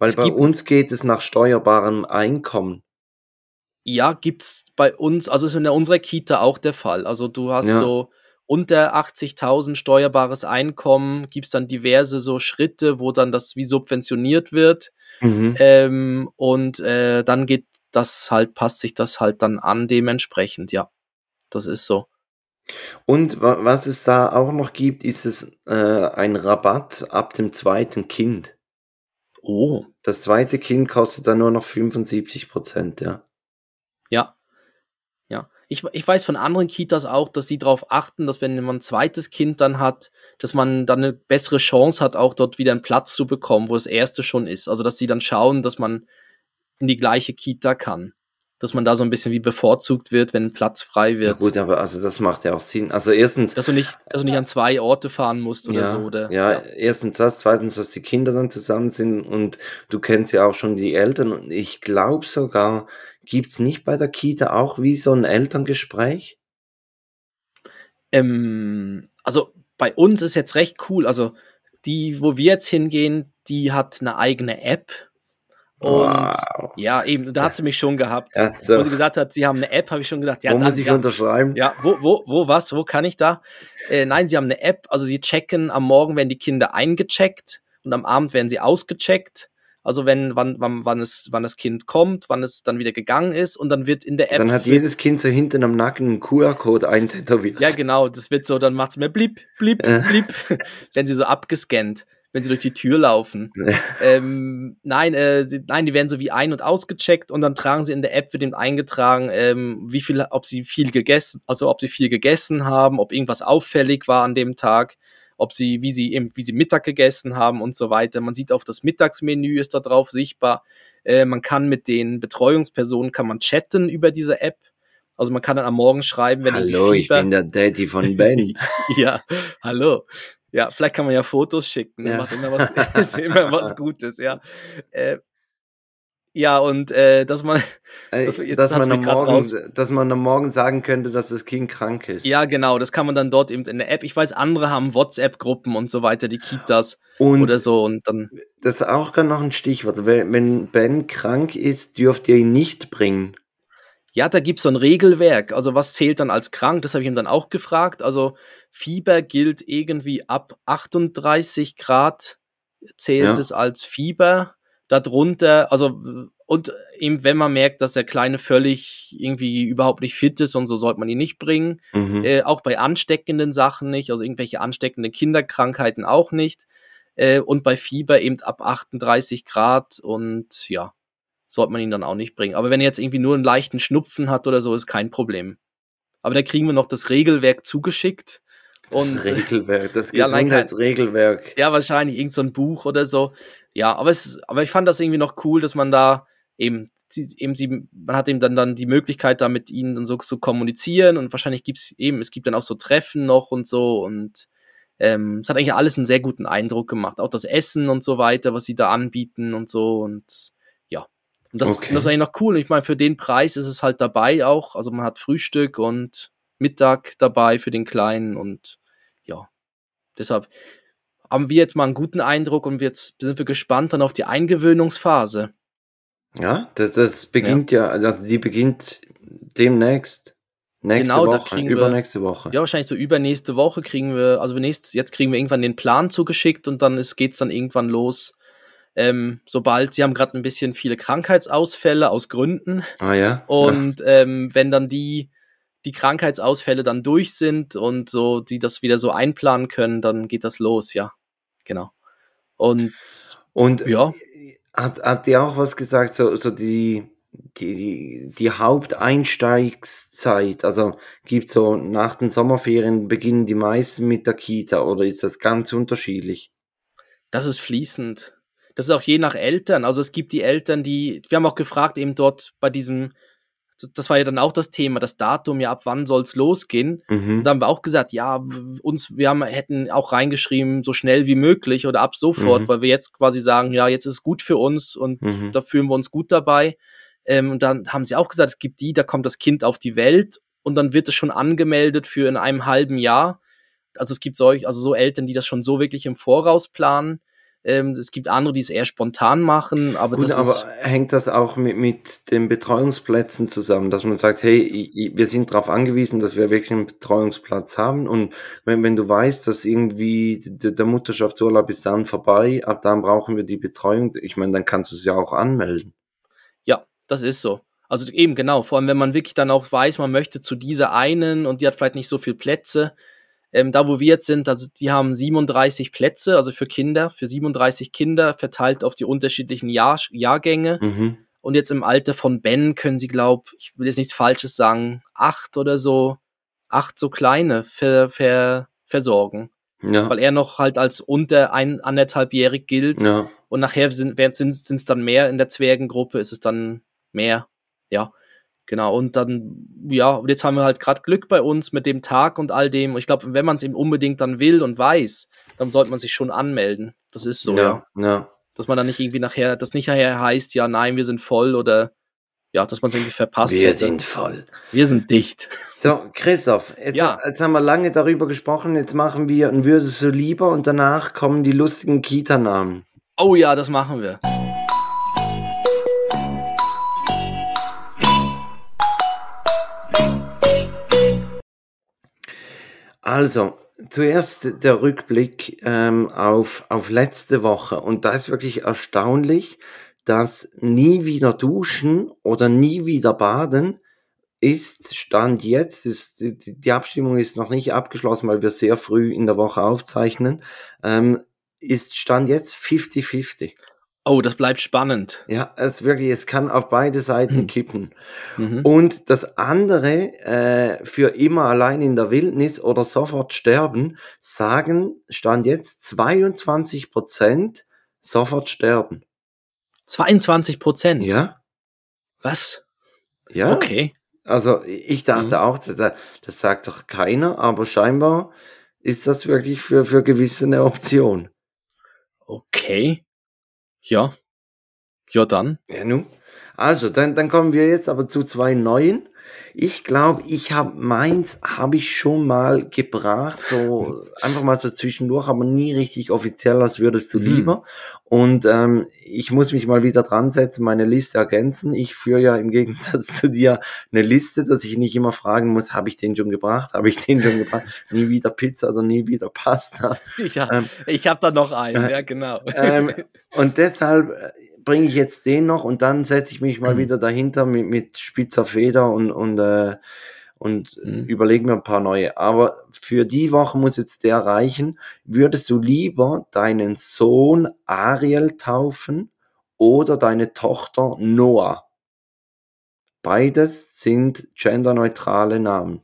Weil es bei uns geht es nach steuerbarem Einkommen. Ja, gibt's bei uns, also ist in unserer Kita auch der Fall. Also du hast ja. so unter 80.000 steuerbares Einkommen, gibt es dann diverse so Schritte, wo dann das wie subventioniert wird. Mhm. Ähm, und äh, dann geht das halt, passt sich das halt dann an dementsprechend, ja. Das ist so. Und was es da auch noch gibt, ist es äh, ein Rabatt ab dem zweiten Kind. Oh. Das zweite Kind kostet dann nur noch 75 Prozent, ja. Ja. Ja. Ich, ich weiß von anderen Kitas auch, dass sie darauf achten, dass wenn man ein zweites Kind dann hat, dass man dann eine bessere Chance hat, auch dort wieder einen Platz zu bekommen, wo das erste schon ist. Also dass sie dann schauen, dass man in die gleiche Kita kann dass man da so ein bisschen wie bevorzugt wird, wenn ein Platz frei wird. Ja gut, aber also das macht ja auch Sinn. Also erstens, dass du nicht, dass du nicht an zwei Orte fahren musst oder ja, so, oder? Ja, ja, erstens das, zweitens, dass die Kinder dann zusammen sind und du kennst ja auch schon die Eltern und ich glaube sogar, gibt es nicht bei der Kita auch wie so ein Elterngespräch? Ähm, also bei uns ist jetzt recht cool. Also die, wo wir jetzt hingehen, die hat eine eigene App. Und wow. ja, eben, da hat sie mich schon gehabt. Ja, so. Wo sie gesagt hat, sie haben eine App, habe ich schon gedacht, ja, wo dann, muss ich ja, unterschreiben? Ja, wo, wo, wo, was, wo kann ich da? Äh, nein, sie haben eine App, also sie checken, am Morgen werden die Kinder eingecheckt und am Abend werden sie ausgecheckt. Also wenn, wann, wann, wann, es, wann das Kind kommt, wann es dann wieder gegangen ist und dann wird in der App. Dann hat jedes Kind so hinten am Nacken einen QR-Code eintätowiert. Ja, genau, das wird so, dann macht es mir blip, blip, blip, [LAUGHS] wenn sie so abgescannt, wenn sie durch die Tür laufen. ähm, nein, äh, die, nein, die werden so wie ein- und ausgecheckt und dann tragen sie in der App wird eben eingetragen, ähm, wie viel, ob sie viel gegessen, also ob sie viel gegessen haben, ob irgendwas auffällig war an dem Tag ob sie, wie sie eben, wie sie Mittag gegessen haben und so weiter. Man sieht auf das Mittagsmenü ist da drauf sichtbar. Äh, man kann mit den Betreuungspersonen kann man chatten über diese App. Also man kann dann am Morgen schreiben, wenn Hallo, ich bin der Daddy von Ben. [LAUGHS] ja, hallo. Ja, vielleicht kann man ja Fotos schicken. Ja. Macht immer was, [LAUGHS] ist immer was Gutes, ja. Äh, ja, und äh, dass man, [LAUGHS] äh, dass, dass, man am Morgen, dass man am Morgen sagen könnte, dass das Kind krank ist. Ja, genau, das kann man dann dort eben in der App. Ich weiß, andere haben WhatsApp-Gruppen und so weiter, die Kitas und oder so und dann. Das ist auch gerade noch ein Stichwort. Wenn Ben krank ist, dürft ihr ihn nicht bringen. Ja, da gibt's so ein Regelwerk. Also was zählt dann als krank? Das habe ich ihm dann auch gefragt. Also Fieber gilt irgendwie ab 38 Grad zählt ja. es als Fieber darunter, also und eben wenn man merkt, dass der Kleine völlig irgendwie überhaupt nicht fit ist und so sollte man ihn nicht bringen. Mhm. Äh, auch bei ansteckenden Sachen nicht, also irgendwelche ansteckenden Kinderkrankheiten auch nicht. Äh, und bei Fieber eben ab 38 Grad und ja, sollte man ihn dann auch nicht bringen. Aber wenn er jetzt irgendwie nur einen leichten Schnupfen hat oder so, ist kein Problem. Aber da kriegen wir noch das Regelwerk zugeschickt. Und, das Regelwerk, das [LAUGHS] Gesundheitsregelwerk. Ja, wahrscheinlich irgend so ein Buch oder so. Ja, aber es, aber ich fand das irgendwie noch cool, dass man da eben, eben sie, man hat eben dann, dann die Möglichkeit, da mit ihnen dann so zu kommunizieren und wahrscheinlich gibt's eben, es gibt dann auch so Treffen noch und so und ähm, es hat eigentlich alles einen sehr guten Eindruck gemacht. Auch das Essen und so weiter, was sie da anbieten und so und ja. Und das, okay. das ist eigentlich noch cool. Ich meine, für den Preis ist es halt dabei auch. Also man hat Frühstück und Mittag dabei für den Kleinen und ja. Deshalb, haben wir jetzt mal einen guten Eindruck und jetzt sind wir gespannt dann auf die Eingewöhnungsphase. Ja, das, das beginnt ja. ja, also die beginnt demnächst. Nächste genau, Woche, übernächste Woche. Ja, wahrscheinlich so übernächste Woche kriegen wir, also nächst, jetzt kriegen wir irgendwann den Plan zugeschickt und dann geht es dann irgendwann los. Ähm, sobald, sie haben gerade ein bisschen viele Krankheitsausfälle aus Gründen. Ah ja. Und ja. Ähm, wenn dann die die Krankheitsausfälle dann durch sind und so, die das wieder so einplanen können, dann geht das los, ja. Genau. Und, und ja. Hat, hat die auch was gesagt, so, so die, die, die, die Haupteinsteigszeit, also gibt so nach den Sommerferien beginnen die meisten mit der Kita oder ist das ganz unterschiedlich? Das ist fließend. Das ist auch je nach Eltern. Also es gibt die Eltern, die, wir haben auch gefragt, eben dort bei diesem das war ja dann auch das Thema, das Datum, ja, ab wann soll es losgehen? Mhm. Da haben wir auch gesagt, ja, uns, wir haben, hätten auch reingeschrieben, so schnell wie möglich oder ab sofort, mhm. weil wir jetzt quasi sagen, ja, jetzt ist es gut für uns und mhm. da fühlen wir uns gut dabei. Ähm, und dann haben sie auch gesagt, es gibt die, da kommt das Kind auf die Welt und dann wird es schon angemeldet für in einem halben Jahr. Also es gibt solch, also so Eltern, die das schon so wirklich im Voraus planen. Ähm, es gibt andere, die es eher spontan machen, aber Gut, das aber ist hängt das auch mit, mit den Betreuungsplätzen zusammen, dass man sagt, hey, wir sind darauf angewiesen, dass wir wirklich einen Betreuungsplatz haben und wenn, wenn du weißt, dass irgendwie der, Mutterschaftsurlaub ist dann vorbei, ab dann brauchen wir die Betreuung, ich meine, dann kannst du es ja auch anmelden. Ja, das ist so. Also eben genau, vor allem wenn man wirklich dann auch weiß, man möchte zu dieser einen und die hat vielleicht nicht so viele Plätze, ähm, da, wo wir jetzt sind, also die haben 37 Plätze, also für Kinder, für 37 Kinder verteilt auf die unterschiedlichen Jahr Jahrgänge. Mhm. Und jetzt im Alter von Ben können sie, glaube ich, will jetzt nichts Falsches sagen, acht oder so, acht so kleine ver, ver, versorgen. Ja. Weil er noch halt als unter ein, anderthalbjährig gilt. Ja. Und nachher sind es sind, dann mehr in der Zwergengruppe, ist es dann mehr. Ja. Genau, und dann, ja, und jetzt haben wir halt gerade Glück bei uns mit dem Tag und all dem. Und ich glaube, wenn man es eben unbedingt dann will und weiß, dann sollte man sich schon anmelden. Das ist so, ja. ja. ja. Dass man dann nicht irgendwie nachher, das nicht nachher heißt, ja, nein, wir sind voll oder ja, dass man es irgendwie verpasst Wir hätte. sind voll. Wir sind dicht. So, Christoph, jetzt, ja. jetzt haben wir lange darüber gesprochen, jetzt machen wir ein Würdest du lieber und danach kommen die lustigen Kita-Namen. Oh ja, das machen wir. Also, zuerst der Rückblick ähm, auf, auf letzte Woche. Und da ist wirklich erstaunlich, dass nie wieder duschen oder nie wieder baden ist Stand jetzt, ist, die, die Abstimmung ist noch nicht abgeschlossen, weil wir sehr früh in der Woche aufzeichnen, ähm, ist Stand jetzt 50-50. Oh, das bleibt spannend. Ja, es wirklich, es kann auf beide Seiten hm. kippen. Mhm. Und das andere, äh, für immer allein in der Wildnis oder sofort sterben, sagen, stand jetzt 22 Prozent sofort sterben. 22 Prozent? Ja. Was? Ja. Okay. Also ich dachte Mhm. auch, das, das sagt doch keiner, aber scheinbar ist das wirklich für, für gewisse eine Option. Okay. Ja. Ja, dann. Ja, nun. Also, dann, dann kommen wir jetzt aber zu zwei neuen. Ich glaube, ich habe meins habe ich schon mal gebracht, so [LAUGHS] einfach mal so zwischendurch, aber nie richtig offiziell, als würdest du Mhm. lieber. Und ähm, ich muss mich mal wieder dran setzen, meine Liste ergänzen. Ich führe ja im [LAUGHS] Gegensatz zu dir eine Liste, dass ich nicht immer fragen muss, habe ich den schon gebracht, habe ich den schon gebracht, [LAUGHS] nie wieder Pizza oder nie wieder Pasta. Ja, Ähm, ich habe da noch einen, äh, ja, genau. ähm, und deshalb äh, bringe ich jetzt den noch und dann setze ich mich mal Mhm. wieder dahinter mit, mit spitzer Feder und, und, äh, und Mhm. überlege mir ein paar neue. Aber für die Woche muss jetzt der reichen. Würdest du lieber deinen Sohn Ariel taufen oder deine Tochter Noah? Beides sind genderneutrale Namen.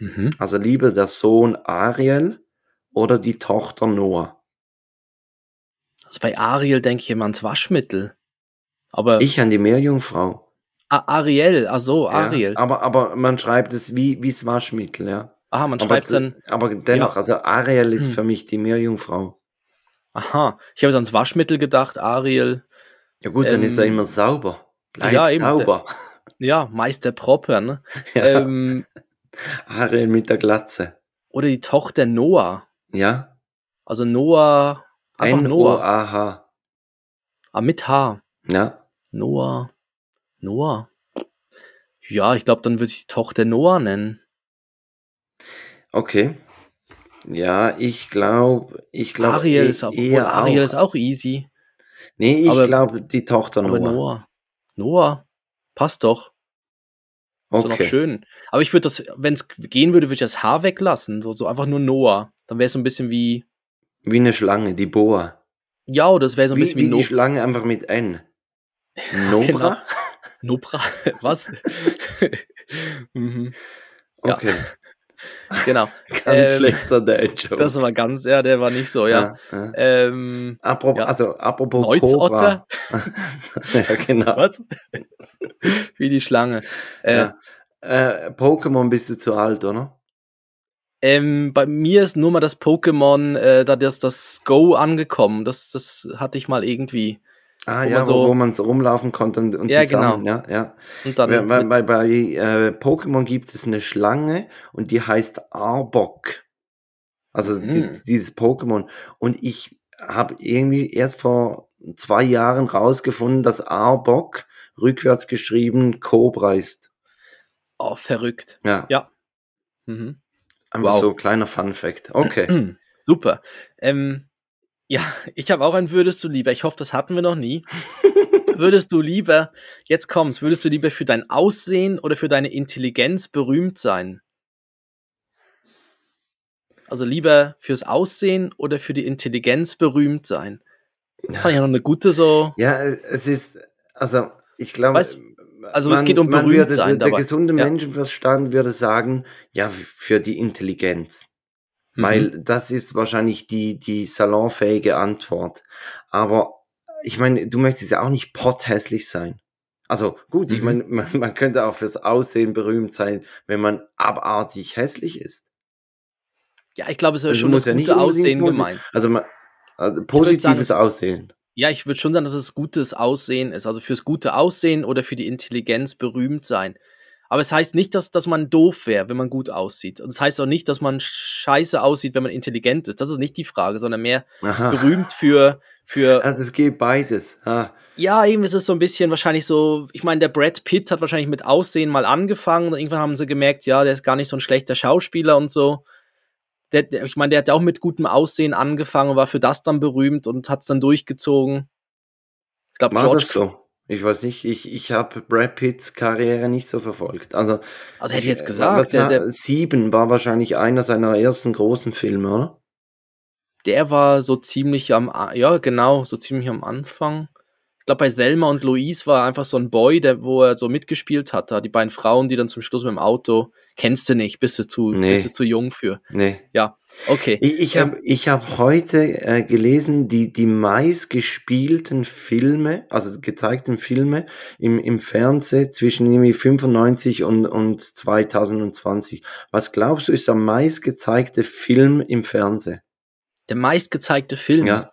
Mhm. Also lieber der Sohn Ariel oder die Tochter Noah. Also bei Ariel denke ich immer ans Waschmittel. Aber Ich an die Meerjungfrau. A Ariel, ach so, Ja, Ariel. aber, aber man schreibt es wie wie's Waschmittel, ja. Aha, man schreibt dann, aber dennoch, ja. also Ariel ist Hm. für mich die Meerjungfrau. aha, ich habe jetzt ans Waschmittel gedacht, Ariel. Ja gut, dann ist er Ähm, immer sauber. Bleib ja, eben, sauber. Ja, Meister Propper, ne? [LAUGHS] Ja, Ähm, Ariel mit der Glatze. oder die Tochter Noah. Ja. Also Noah, einfach Noah. N-O-A-H. Ah, mit H. Ja. Noah. Noah. Ja, ich glaube, dann würde ich die Tochter Noah nennen. Okay. Ja, ich glaube, ich glaube Ariel ist auch, obwohl Ariel auch. ist auch easy. Nee, ich aber- glaube die Tochter Aber Noah. Noah. Noah. Passt doch. Ist doch noch Okay. schön. Aber ich würde das, wenn es gehen würde, würde ich das Haar weglassen. So, so einfach nur Noah. Dann wäre es so ein bisschen wie, Wie eine Schlange, die Boa. ja, das wäre so ein Wie, bisschen wie, wie die no Schlange einfach mit N. [LAUGHS] genau. Nobra? Nobra. [LAUGHS] Was? [LAUGHS] mhm, Ja. Okay. genau. Ganz Ähm, schlechter Dad-Joke. Das war ganz, ja, der war nicht so, ja. ja. Ähm, Apropos, Ja. also apropos Neuzotter? Cobra. ja, genau. Was? wie die Schlange. Äh, Ja. Äh, Pokémon bist du zu alt, oder? Ähm, bei mir ist nur mal das Pokémon, äh, da das, das Go angekommen. Das, das hatte ich mal irgendwie. Ah Wo ja, man so- wo, man so rumlaufen konnte und, und Ja, die sammeln, genau. ja, ja. Und dann. Mit, weil bei äh, Pokémon gibt es eine Schlange und die heißt Arbok. Also die, Mm. dieses Pokémon. Und ich habe irgendwie erst vor zwei Jahren rausgefunden, dass Arbok rückwärts geschrieben Cobra ist. oh, verrückt. Ja, Ja. Mhm. Einfach wow. so ein kleiner Fun Fact. Okay. [CLEARS THROAT] Super. Ähm, ja, ich habe auch ein Würdest du lieber. Ich hoffe, das hatten wir noch nie. würdest du lieber, jetzt kommst, würdest du lieber für dein Aussehen oder für deine Intelligenz berühmt sein? Also lieber fürs Aussehen oder für die Intelligenz berühmt sein? Das fand ich ja noch eine gute so. Ja, es ist, also ich glaube, Weißt- also es geht um man berühmt sein Der, der gesunde Ja. Menschenverstand würde sagen, ja, für die Intelligenz. Mhm. Weil das ist wahrscheinlich die, die salonfähige Antwort. Aber ich meine, du möchtest ja auch nicht potthässlich sein. Also gut, ich Mhm. meine, man, man könnte auch fürs Aussehen berühmt sein, wenn man abartig hässlich ist. Ja, ich glaube, es ist Also schon muss das ja gute Aussehen gemeint. Also, man, also sagen, positives es- Aussehen. Ja, ich würde schon sagen, dass es gutes Aussehen ist. Also fürs gute Aussehen oder für die Intelligenz berühmt sein. Aber es heißt nicht, dass, dass man doof wäre, wenn man gut aussieht. Und es heißt auch nicht, dass man scheiße aussieht, wenn man intelligent ist. Das ist nicht die Frage, sondern mehr Aha. berühmt für, für [LAUGHS] Also es geht beides. Ah. ja, eben ist es so ein bisschen wahrscheinlich so, ich meine, der Brad Pitt hat wahrscheinlich mit Aussehen mal angefangen und irgendwann haben sie gemerkt, ja, der ist gar nicht so ein schlechter Schauspieler und so. Der, der, ich meine, der hat ja auch mit gutem Aussehen angefangen, war für das dann berühmt und hat es dann durchgezogen. Ich glaube, George, so? Ich weiß nicht, ich, ich habe Brad Pitts Karriere nicht so verfolgt. Also, also hätte ich jetzt äh, gesagt, der, war- der, Sieben war wahrscheinlich einer seiner ersten großen Filme, oder? der war so ziemlich am, ja, genau, so ziemlich am Anfang. Ich glaube, bei Selma und Louise war er einfach so ein Boy, der, wo er so mitgespielt hat. Da die beiden Frauen, die dann zum Schluss mit dem Auto, kennst du nicht, bist du zu, Nee. bist du zu jung für. Nee. Ja. Okay. Ich, ich habe ich hab heute äh, gelesen, die, die meistgespielten Filme, also gezeigten Filme im, im Fernsehen zwischen irgendwie 95 und, und 2020. Was glaubst du, ist der meistgezeigte Film im Fernsehen? Der meistgezeigte Film? Ja.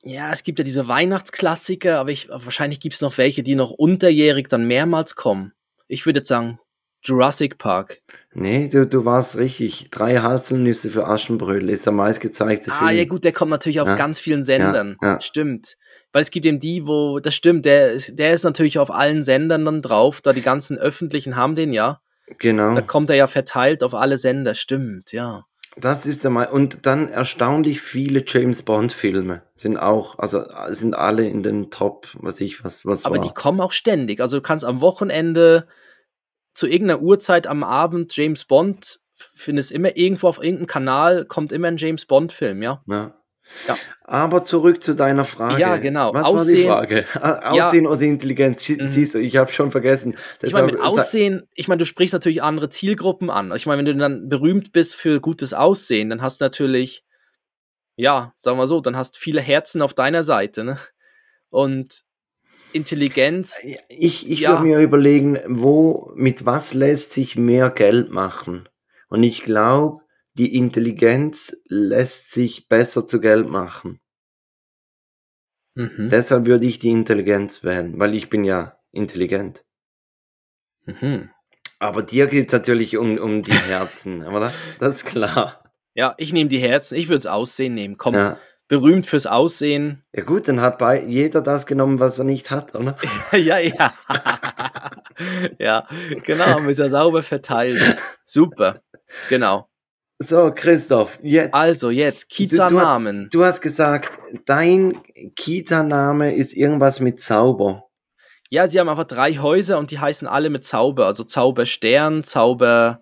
Ja, es gibt ja diese Weihnachtsklassiker, aber ich, wahrscheinlich gibt es noch welche, die noch unterjährig dann mehrmals kommen. Ich würde jetzt sagen, Jurassic Park. Nee, du, du warst richtig. Drei Haselnüsse für Aschenbrödel ist der meistgezeigte ah, Film. Ah, ja, gut, der kommt natürlich auf Ja. ganz vielen Sendern. Ja, ja. Stimmt. Weil es gibt eben die, wo, das stimmt, der ist, der ist natürlich auf allen Sendern dann drauf, da die ganzen öffentlichen haben den ja. Genau. Da kommt er ja verteilt auf alle Sender, stimmt, ja. Das ist der Me und dann erstaunlich viele James Bond Filme sind auch, also sind alle in den Top, was ich was was Aber war. die kommen auch ständig. Also du kannst am Wochenende zu irgendeiner Uhrzeit am Abend James Bond findest immer irgendwo auf irgendeinem Kanal kommt immer ein James Bond Film, ja. Ja. Ja. Aber zurück zu deiner Frage. Ja, genau. Was war die Aussehen- Frage? Ah, Ja. Aussehen oder Intelligenz? Mhm. Siehst du, ich habe schon vergessen. Ich meine, Deshalb mit Aussehen, ich meine, du sprichst natürlich andere Zielgruppen an. Ich meine, wenn du dann berühmt bist für gutes Aussehen, dann hast du natürlich, ja, sagen wir so, dann hast viele Herzen auf deiner Seite, ne? Und Intelligenz, Ich, ich Ja. würde mir überlegen, wo, mit was lässt sich mehr Geld machen? Und ich glaube, die Intelligenz lässt sich besser zu Geld machen. mhm, Deshalb würde ich die Intelligenz wählen, weil ich bin ja intelligent. mhm. Aber dir geht's natürlich um, um die Herzen, [LAUGHS] oder? Das ist klar. Ja, ich nehme die Herzen, ich würde das Aussehen nehmen. Komm, Ja. Berühmt fürs Aussehen. ja gut, dann hat bei jeder das genommen, was er nicht hat, oder? [LAUGHS] ja, ja. [LAUGHS] ja, genau, es ja sauber verteilt. Super, genau. So, Christoph, jetzt. Also jetzt, Du- du- Kita-Namen. Du hast gesagt, dein Kita-Name ist irgendwas mit Zauber. Ja, sie haben einfach drei Häuser und die heißen alle mit Zauber. Also Zauberstern, Zauberwald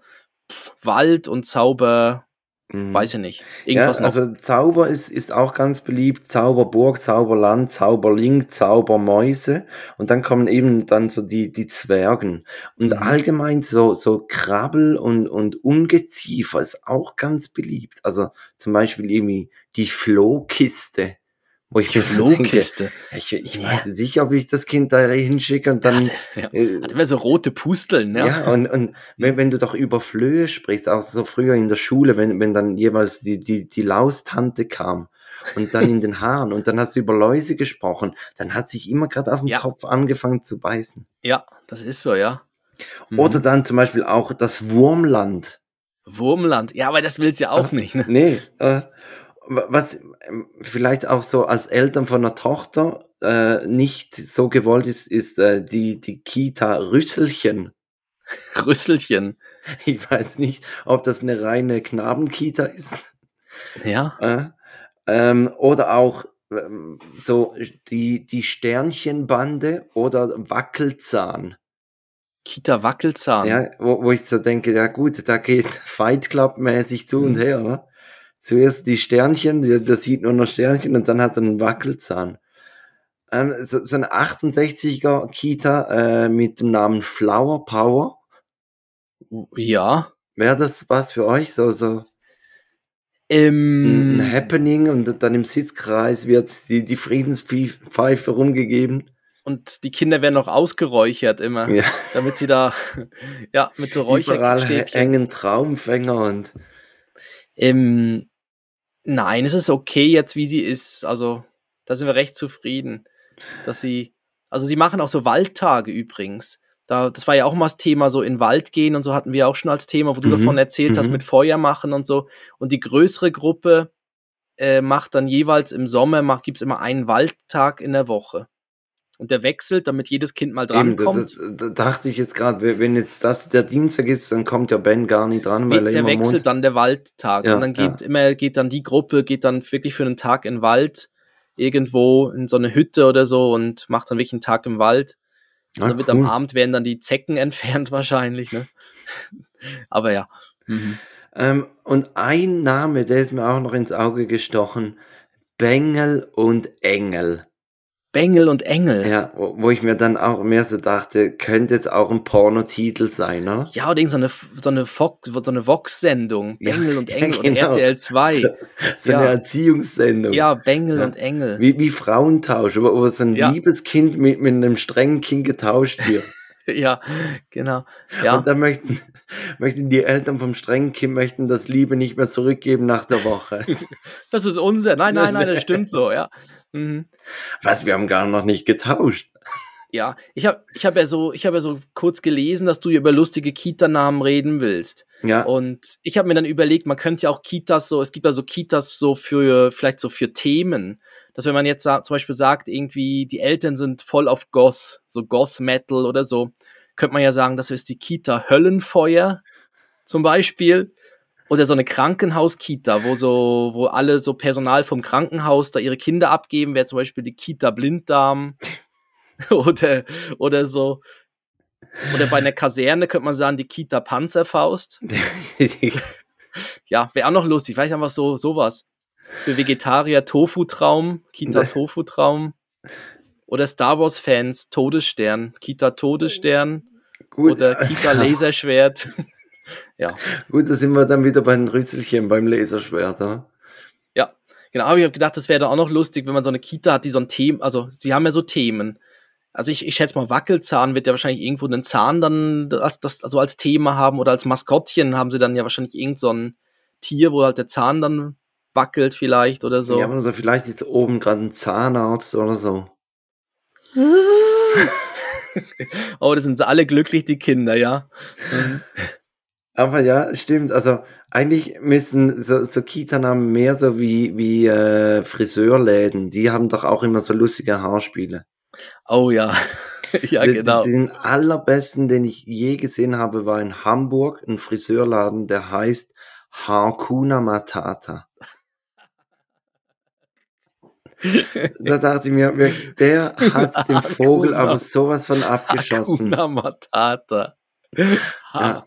und Zauber. Weiß ich nicht. Ja, Irgendwas noch. also Zauber ist, ist auch ganz beliebt. Zauberburg, Zauberland, Zauberling, Zaubermäuse. Und dann kommen eben dann so die, die Zwergen. Und Mhm. allgemein so, so Krabbel und, und Ungeziefer ist auch ganz beliebt. Also zum Beispiel irgendwie die Flohkiste. Wo ich mir so denke, ich, ich Ja. weiß nicht, ob ich das Kind da hinschicke und dann... Ja, äh, Hat immer so rote Pusteln, ja, ja. und, und wenn, wenn du doch über Flöhe sprichst, auch so früher in der Schule, wenn, wenn dann jeweils die, die, die Laustante kam und dann in den Haaren und dann hast du über Läuse gesprochen, dann hat sich immer gerade auf dem Ja. Kopf angefangen zu beißen. Ja, das ist so, ja. Mhm. Oder dann zum Beispiel auch das Wurmland. Wurmland. Ja, aber das willst du ja auch nicht. Ne? Nee, äh, was ähm, vielleicht auch so als Eltern von einer Tochter äh, nicht so gewollt ist, ist äh, die, die Kita Rüsselchen. [LAUGHS] Rüsselchen. Ich weiß nicht, ob das eine reine Knabenkita ist. Ja. Äh, ähm, oder auch ähm, so die, die Sternchenbande oder Wackelzahn. Kita Wackelzahn. Ja, wo, wo ich so denke, ja gut, da geht Fight Club mäßig zu und Mhm. her. Ne? Zuerst die Sternchen, das sieht nur noch Sternchen und dann hat er einen Wackelzahn. Ähm, so, so eine 68er Kita äh, mit dem Namen Flower Power. Ja. Wäre das was für euch? So, so Ähm, ein Happening und dann im Sitzkreis wird die, die Friedenspfeife rumgegeben. und die Kinder werden noch ausgeräuchert immer, Ja. damit sie da, ja, mit so Überall Räucherstäbchen. hängen Traumfänger und Ähm, nein, es ist okay jetzt, wie sie ist. Also, da sind wir recht zufrieden, dass sie, also sie machen auch so Waldtage übrigens. Da, das war ja auch mal das Thema, so in den Wald gehen und so hatten wir auch schon als Thema, wo du Mhm, davon erzählt hast mhm. mit Feuer machen und so. Und die größere Gruppe äh, macht dann jeweils im Sommer, macht, gibt's immer einen Waldtag in der Woche. Und der wechselt, damit jedes Kind mal eben, drankommt. das, da dachte ich jetzt gerade, wenn jetzt das der Dienstag ist, dann kommt ja Ben gar nicht dran, weil er der wechselt Mond... dann der Waldtag Ja, und dann geht immer geht dann die Gruppe geht dann wirklich für einen Tag in den Wald irgendwo in so eine Hütte oder so und macht dann wirklich einen Tag im Wald und Ah, dann wird cool. am Abend werden dann die Zecken [LAUGHS] entfernt wahrscheinlich ne [LAUGHS] aber ja mhm. Ähm, und ein Name, der ist mir auch noch ins Auge gestochen. Bengel und Engel. Bengel und Engel. Ja, wo, wo, ich mir dann auch mehr so dachte, könnte jetzt auch ein Pornotitel sein, ne? Ja, oder irgend so eine, so eine, Vox, so eine Vox-Sendung. Bengel [LAUGHS] ja, und Engel ja, genau. und RTL 2. So, so ja. eine Erziehungssendung. Ja, Bengel und Engel. Wie, wie Frauentausch, wo, wo so ein liebes Kind mit, mit einem strengen Kind getauscht wird. [LAUGHS] [LAUGHS] ja, genau. Ja. Und dann möchten, [LAUGHS] möchten die Eltern vom strengen Kind möchten das Liebe nicht mehr zurückgeben nach der Woche. [LAUGHS] das ist unser. Nein, nein, nein, das stimmt so, ja. Mhm. Was, wir haben gar noch nicht getauscht. Ja, ich habe ich hab ja, so, hab ja so kurz gelesen, dass du über lustige Kita-Namen reden willst. Ja. Und ich habe mir dann überlegt, man könnte ja auch Kitas so, es gibt ja so Kitas so für, vielleicht so für Themen. Dass wenn man jetzt zum Beispiel sagt, irgendwie, die Eltern sind voll auf Goss, so Goss-Metal oder so, könnte man ja sagen, das ist die Kita Höllenfeuer zum Beispiel. Oder so eine Krankenhauskita, wo so, wo alle so Personal vom Krankenhaus da ihre Kinder abgeben, wäre zum Beispiel die Kita Blinddarm [LAUGHS] oder, oder so. Oder bei einer Kaserne könnte man sagen, die Kita Panzerfaust. [LAUGHS] ja, [LAUGHS] wäre auch noch lustig. Vielleicht einfach so, sowas. Für Vegetarier Tofu-Traum, Kita Tofu-Traum. Oder Star Wars-Fans Todesstern, Kita Todesstern. Gut. Oder Kita Laserschwert. Ja. Gut, da sind wir dann wieder bei den Rüsselchen beim Laserschwert, oder? Ja, genau. Aber ich habe gedacht, das wäre dann auch noch lustig, wenn man so eine Kita hat, die so ein Thema, also sie haben ja so Themen. Also ich, ich schätze mal, Wackelzahn wird ja wahrscheinlich irgendwo einen Zahn dann als, das, also als Thema haben oder als Maskottchen haben sie dann ja wahrscheinlich irgend so ein Tier, wo halt der Zahn dann wackelt vielleicht oder so. Ja, oder vielleicht ist oben gerade ein Zahnarzt oder so. [LAUGHS] oh, das sind alle glücklich, die Kinder, ja. Mhm. Aber ja, stimmt. Also eigentlich müssen so, so Kita-Namen mehr so wie, wie äh, Friseurläden. Die haben doch auch immer so lustige Haarspiele. Oh ja. [LAUGHS] ja, genau. Den, den allerbesten, den ich je gesehen habe, war in Hamburg ein Friseurladen, der heißt Hakuna Matata. [LAUGHS] da dachte ich mir, der hat den Vogel aber sowas von abgeschossen. Hakuna Matata. Ja.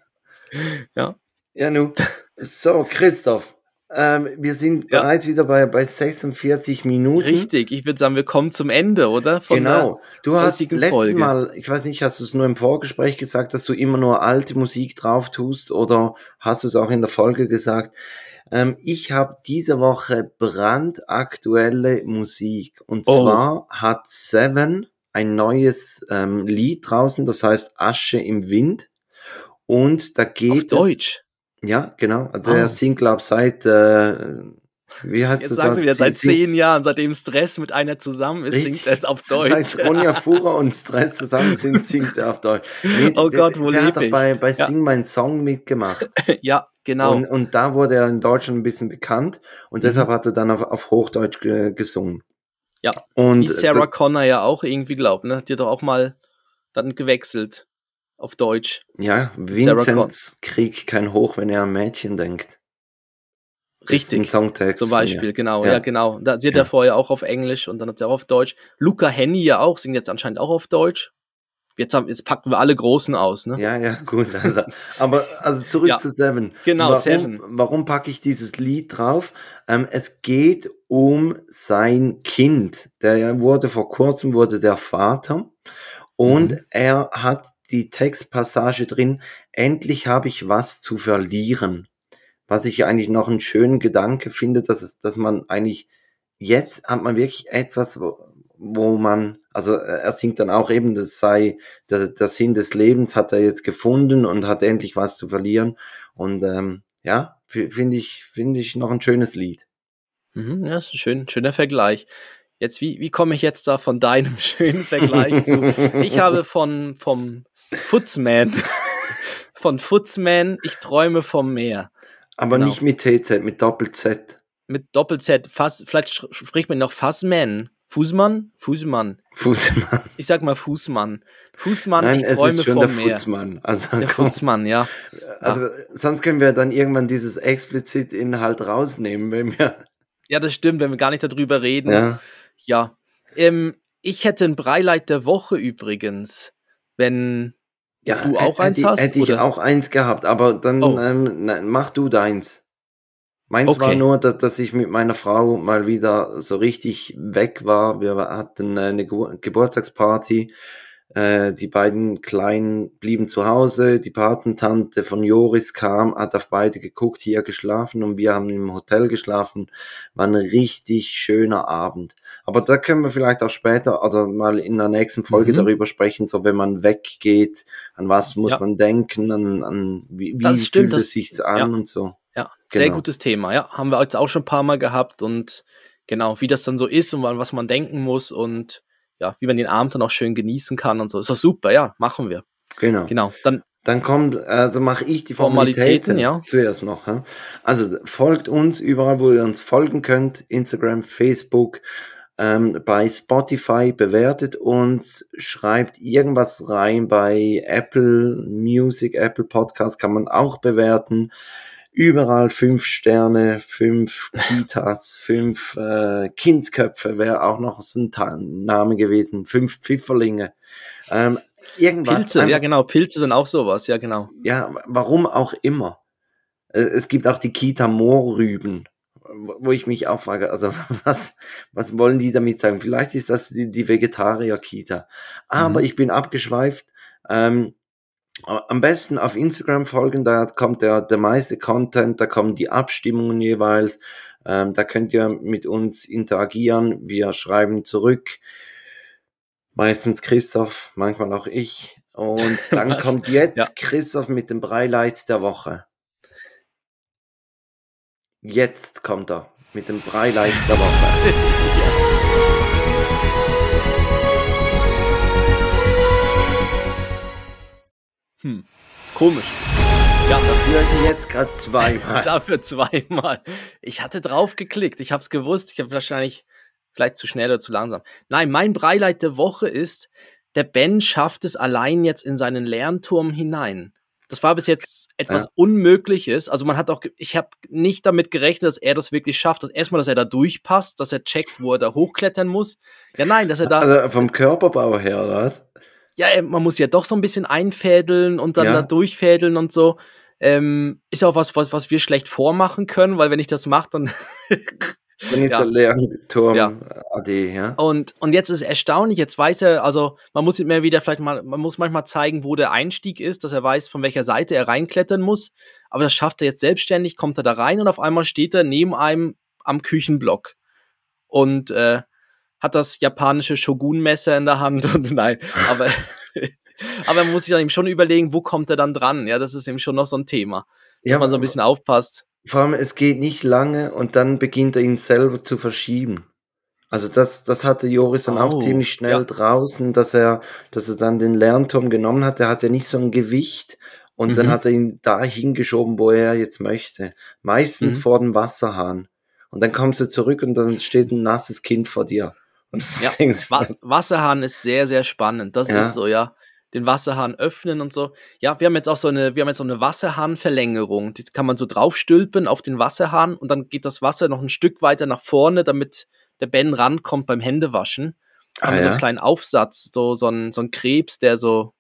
Ja. Ja, nu. So, Christoph. Ähm, wir sind ja. bereits wieder bei, bei 46 Minuten. Richtig, ich würde sagen, wir kommen zum Ende, oder? Von genau. Du hast letztes Folge. Mal, ich weiß nicht, hast du es nur im Vorgespräch gesagt, dass du immer nur alte Musik drauf tust oder hast du es auch in der Folge gesagt? Ähm, ich habe diese Woche brandaktuelle Musik. Und oh. zwar hat Seven ein neues ähm, Lied draußen, das heißt Asche im Wind. Und da geht Auf Deutsch? Ja, genau. Der oh. singt, glaube seit, äh, wie heißt Jetzt das? Sagen Sie wieder, seit zehn Jahren, seitdem Stress mit einer zusammen ist, singt er auf [LAUGHS] Deutsch. Seit Ronja Fuhrer und Stress zusammen sind, singt er auf Deutsch. Nee, oh Gott, wo der, der hat doch bei, bei ja. Sing Mein Song mitgemacht. [LAUGHS] ja, genau. Und, und, da wurde er in Deutschland ein bisschen bekannt und mhm. deshalb hat er dann auf, auf Hochdeutsch gesungen. Ja, und wie Sarah Connor ja auch irgendwie glaubt, ne? Die hat doch auch mal dann gewechselt auf Deutsch. Ja, Vinzenz kriegt kein Hoch, wenn er an Mädchen denkt. Richtig. Songtext zum Beispiel, genau, ja, ja genau. Da, sie hat ja. ja vorher auch auf Englisch und dann hat sie auch auf Deutsch. Luca Henny ja auch, singt jetzt anscheinend auch auf Deutsch. Jetzt, haben, jetzt packen wir alle Großen aus, ne? Ja, ja, gut. Also, aber also zurück ja, zu Seven. Genau, warum, Seven. Warum packe ich dieses Lied drauf? Ähm, es geht um sein Kind. Der wurde vor kurzem wurde der Vater und mhm. er hat die Textpassage drin, endlich habe ich was zu verlieren. Was ich eigentlich noch einen schönen Gedanke finde, dass, es, dass man eigentlich jetzt hat man wirklich etwas, wo, wo man, also er singt dann auch eben, das sei der, der Sinn des Lebens hat er jetzt gefunden und hat endlich was zu verlieren. Und ähm, ja, finde ich, finde ich noch ein schönes Lied. Mhm, ja, ist ein schön, schöner Vergleich. Jetzt, wie, wie komme ich jetzt da von deinem [LAUGHS] schönen Vergleich zu? Ich habe von, vom Footsman. Von Footsman, ich träume vom Meer. Aber genau. nicht mit TZ, mit Doppel-Z. Mit Doppel-Z. Vielleicht spricht man noch Fassman. Fußmann? Fußmann. Fußmann. Ich sag mal Fußmann. Fußmann, Nein, ich träume es ist schon vom der Meer. Fußmann. Also, der Fußmann, ja. Also, ja. sonst können wir dann irgendwann dieses explizit Inhalt rausnehmen, wenn wir. Ja, das stimmt, wenn wir gar nicht darüber reden. Ja. Ja. Ähm, ich hätte ein Breileit der Woche übrigens. Wenn ja, du auch eins hätte, hast? Hätte ich oder? auch eins gehabt, aber dann oh. ähm, mach du deins. Meins okay. war nur, dass, dass, ich mit meiner Frau mal wieder so richtig weg war. Wir hatten eine Geburtstagsparty äh, die beiden Kleinen blieben zu Hause. Die Patentante von Joris kam, hat auf beide geguckt, hier geschlafen und wir haben im Hotel geschlafen. War ein richtig schöner Abend. Aber da können wir vielleicht auch später oder mal in der nächsten Folge mhm. darüber sprechen, so wenn man weggeht, an was muss ja. man denken, an, an wie, wie stimmt, fühlt es sich an ja. und so. Ja, sehr genau. gutes Thema. Ja, haben wir jetzt auch schon ein paar Mal gehabt und genau, wie das dann so ist und an was man denken muss und ja, wie man den Abend dann auch schön genießen kann und so. Ist doch super, ja, machen wir. Genau. Genau. Dann dann kommt, also mache ich die Formalitäten, Formalitäten ja. zuerst noch. Also folgt uns überall, wo ihr uns folgen könnt, Instagram, Facebook, ähm, bei Spotify, bewertet uns, schreibt irgendwas rein bei Apple Music, Apple Podcast kann man auch bewerten überall fünf Sterne, fünf Kitas, [LAUGHS] fünf äh, Kindsköpfe wäre auch noch so ein Name gewesen, fünf Pfifferlinge. Ähm, irgendwas. Pilze, einfach, ja genau, Pilze sind auch sowas, ja genau. Ja, warum auch immer. Äh, es gibt auch die Kita Moorrüben, wo ich mich auch frage, also [LAUGHS] was, was wollen die damit sagen? Vielleicht ist das die, die Vegetarier-Kita. Aber mhm. ich bin abgeschweift. Ähm, am besten auf Instagram folgen, da kommt der, der meiste Content, da kommen die Abstimmungen jeweils, ähm, da könnt ihr mit uns interagieren, wir schreiben zurück, meistens Christoph, manchmal auch ich. Und [LAUGHS] dann kommt jetzt ja. Christoph mit dem Breileit der Woche. Jetzt kommt er mit dem Breileit der Woche. [LAUGHS] Hm, komisch. Ja, dafür jetzt gerade zweimal. [LAUGHS] dafür zweimal. Ich hatte drauf geklickt. Ich habe es gewusst. Ich habe wahrscheinlich vielleicht zu schnell oder zu langsam. Nein, mein Breileit der Woche ist, der Ben schafft es allein jetzt in seinen Lernturm hinein. Das war bis jetzt etwas ja. Unmögliches. Also man hat auch, ich habe nicht damit gerechnet, dass er das wirklich schafft. Dass erstmal, dass er da durchpasst, dass er checkt, wo er da hochklettern muss. Ja, nein, dass er da. Also vom Körperbau her, oder was? Ja, äh, man muss ja doch so ein bisschen einfädeln und dann ja. da durchfädeln und so. Ähm, ist auch was, was, was wir schlecht vormachen können, weil wenn ich das mache, dann. [LAUGHS] Dann ist ja. Lernturm ja. AD, ja. Und, und jetzt ist es erstaunlich, jetzt weiß er, also man muss mir wieder vielleicht mal, man muss manchmal zeigen, wo der Einstieg ist, dass er weiß, von welcher Seite er reinklettern muss. Aber das schafft er jetzt selbstständig, kommt er da rein und auf einmal steht er neben einem am Küchenblock. Und äh, hat das japanische Shogun-Messer in der Hand und [LAUGHS] nein, aber, [LAUGHS] aber man muss sich dann eben schon überlegen, wo kommt er dann dran? Ja, das ist eben schon noch so ein Thema, ja, dass man so ein bisschen aufpasst. Vor allem, es geht nicht lange und dann beginnt er ihn selber zu verschieben. Also das, das hatte Joris dann oh, auch ziemlich schnell ja. draußen, dass er, dass er dann den Lernturm genommen hat. Der hatte nicht so ein Gewicht und mhm. dann hat er ihn da hingeschoben, wo er jetzt möchte. Meistens mhm. vor dem Wasserhahn. Und dann kommst du zurück und dann steht ein nasses Kind vor dir. Ja, [LAUGHS] Wasserhahn ist sehr, sehr spannend. Das ja. ist so, ja. Den Wasserhahn öffnen und so. Ja, wir haben jetzt auch so eine, wir haben jetzt so eine Wasserhahnverlängerung. Die kann man so draufstülpen auf den Wasserhahn und dann geht das Wasser noch ein Stück weiter nach vorne, damit der Ben rankommt beim Händewaschen. Ah, haben wir ja? so einen kleinen Aufsatz, so, so ein, so ein Krebs, der so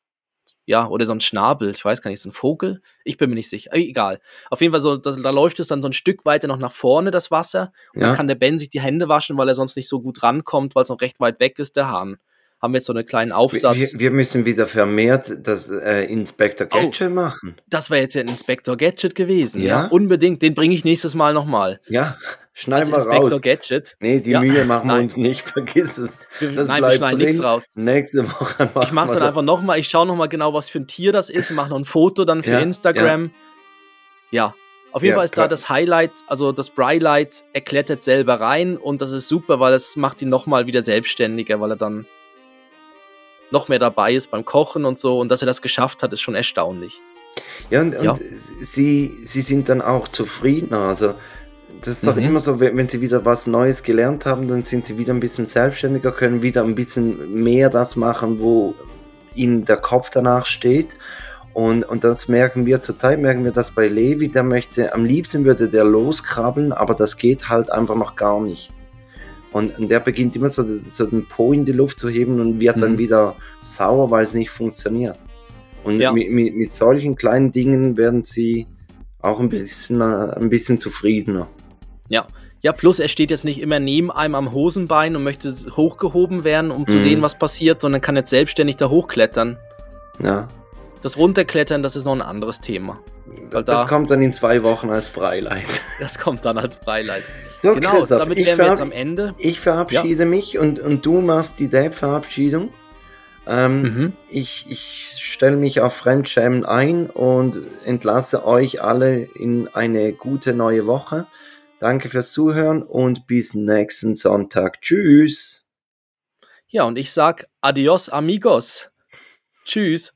ja, oder so ein Schnabel, ich weiß gar nicht, so ein Vogel? Ich bin mir nicht sicher. Egal. Auf jeden Fall, so, da, da läuft es dann so ein Stück weiter noch nach vorne, das Wasser. Und ja. dann kann der Ben sich die Hände waschen, weil er sonst nicht so gut rankommt, weil es noch recht weit weg ist, der Hahn. Haben wir jetzt so einen kleinen Aufsatz. Wir, wir müssen wieder vermehrt das äh, Inspector oh, Gadget oh, machen. Das wäre jetzt ja ein Inspector Gadget gewesen. Ja, ja? unbedingt. Den bringe ich nächstes Mal nochmal. Ja, schneiden wir Inspector raus. Gadget. Nee, die ja. Mühe machen wir uns nicht. [LAUGHS] Vergiss es. Das Nein, wir schneiden nichts raus. Nächste Woche machen Ich mache es dann einfach nochmal. Ich schaue nochmal genau, was für ein Tier das ist. Mache noch ein Foto dann für ja, Instagram. Ja. Auf jeden Fall ist klar. da das Highlight, also das Brylight, er klettert selber rein und das ist super, weil das macht ihn nochmal wieder selbstständiger, weil er dann noch mehr dabei ist beim Kochen und so. Und dass er das geschafft hat, ist schon erstaunlich. Ja, und, ja. und sie, sie sind dann auch zufriedener. Also, das ist mhm. doch immer so, wenn sie wieder was Neues gelernt haben, dann sind sie wieder ein bisschen selbstständiger, können wieder ein bisschen mehr das machen, wo ihnen der Kopf danach steht. Und, und das merken wir zurzeit, merken wir das bei Levi, der möchte, am liebsten würde der loskrabbeln, aber das geht halt einfach noch gar nicht. Und, und der beginnt immer so, so den Po in die Luft zu heben und wird mhm. dann wieder sauer, weil es nicht funktioniert. Und ja. mit, mit, mit, solchen kleinen Dingen werden sie auch ein bisschen, äh, ein bisschen zufriedener. Ja. Ja, plus er steht jetzt nicht immer neben einem am Hosenbein und möchte hochgehoben werden, um zu mhm. sehen, was passiert, sondern kann jetzt selbstständig da hochklettern. Ja. Das Runterklettern, das ist noch ein anderes Thema. das da, kommt dann in zwei Wochen als Breileit. Das kommt dann als Breileit. So, genau, Christoph, damit wären wir jetzt am Ende. Ich verabschiede ja. mich und, und du machst die Dev-Verabschiedung. Ähm, mhm. Ich, ich stelle mich auf Fremdschämen ein und entlasse euch alle in eine gute neue Woche. Danke fürs Zuhören und bis nächsten Sonntag. Tschüss. Ja, und ich sag Adios, amigos. Tschüss.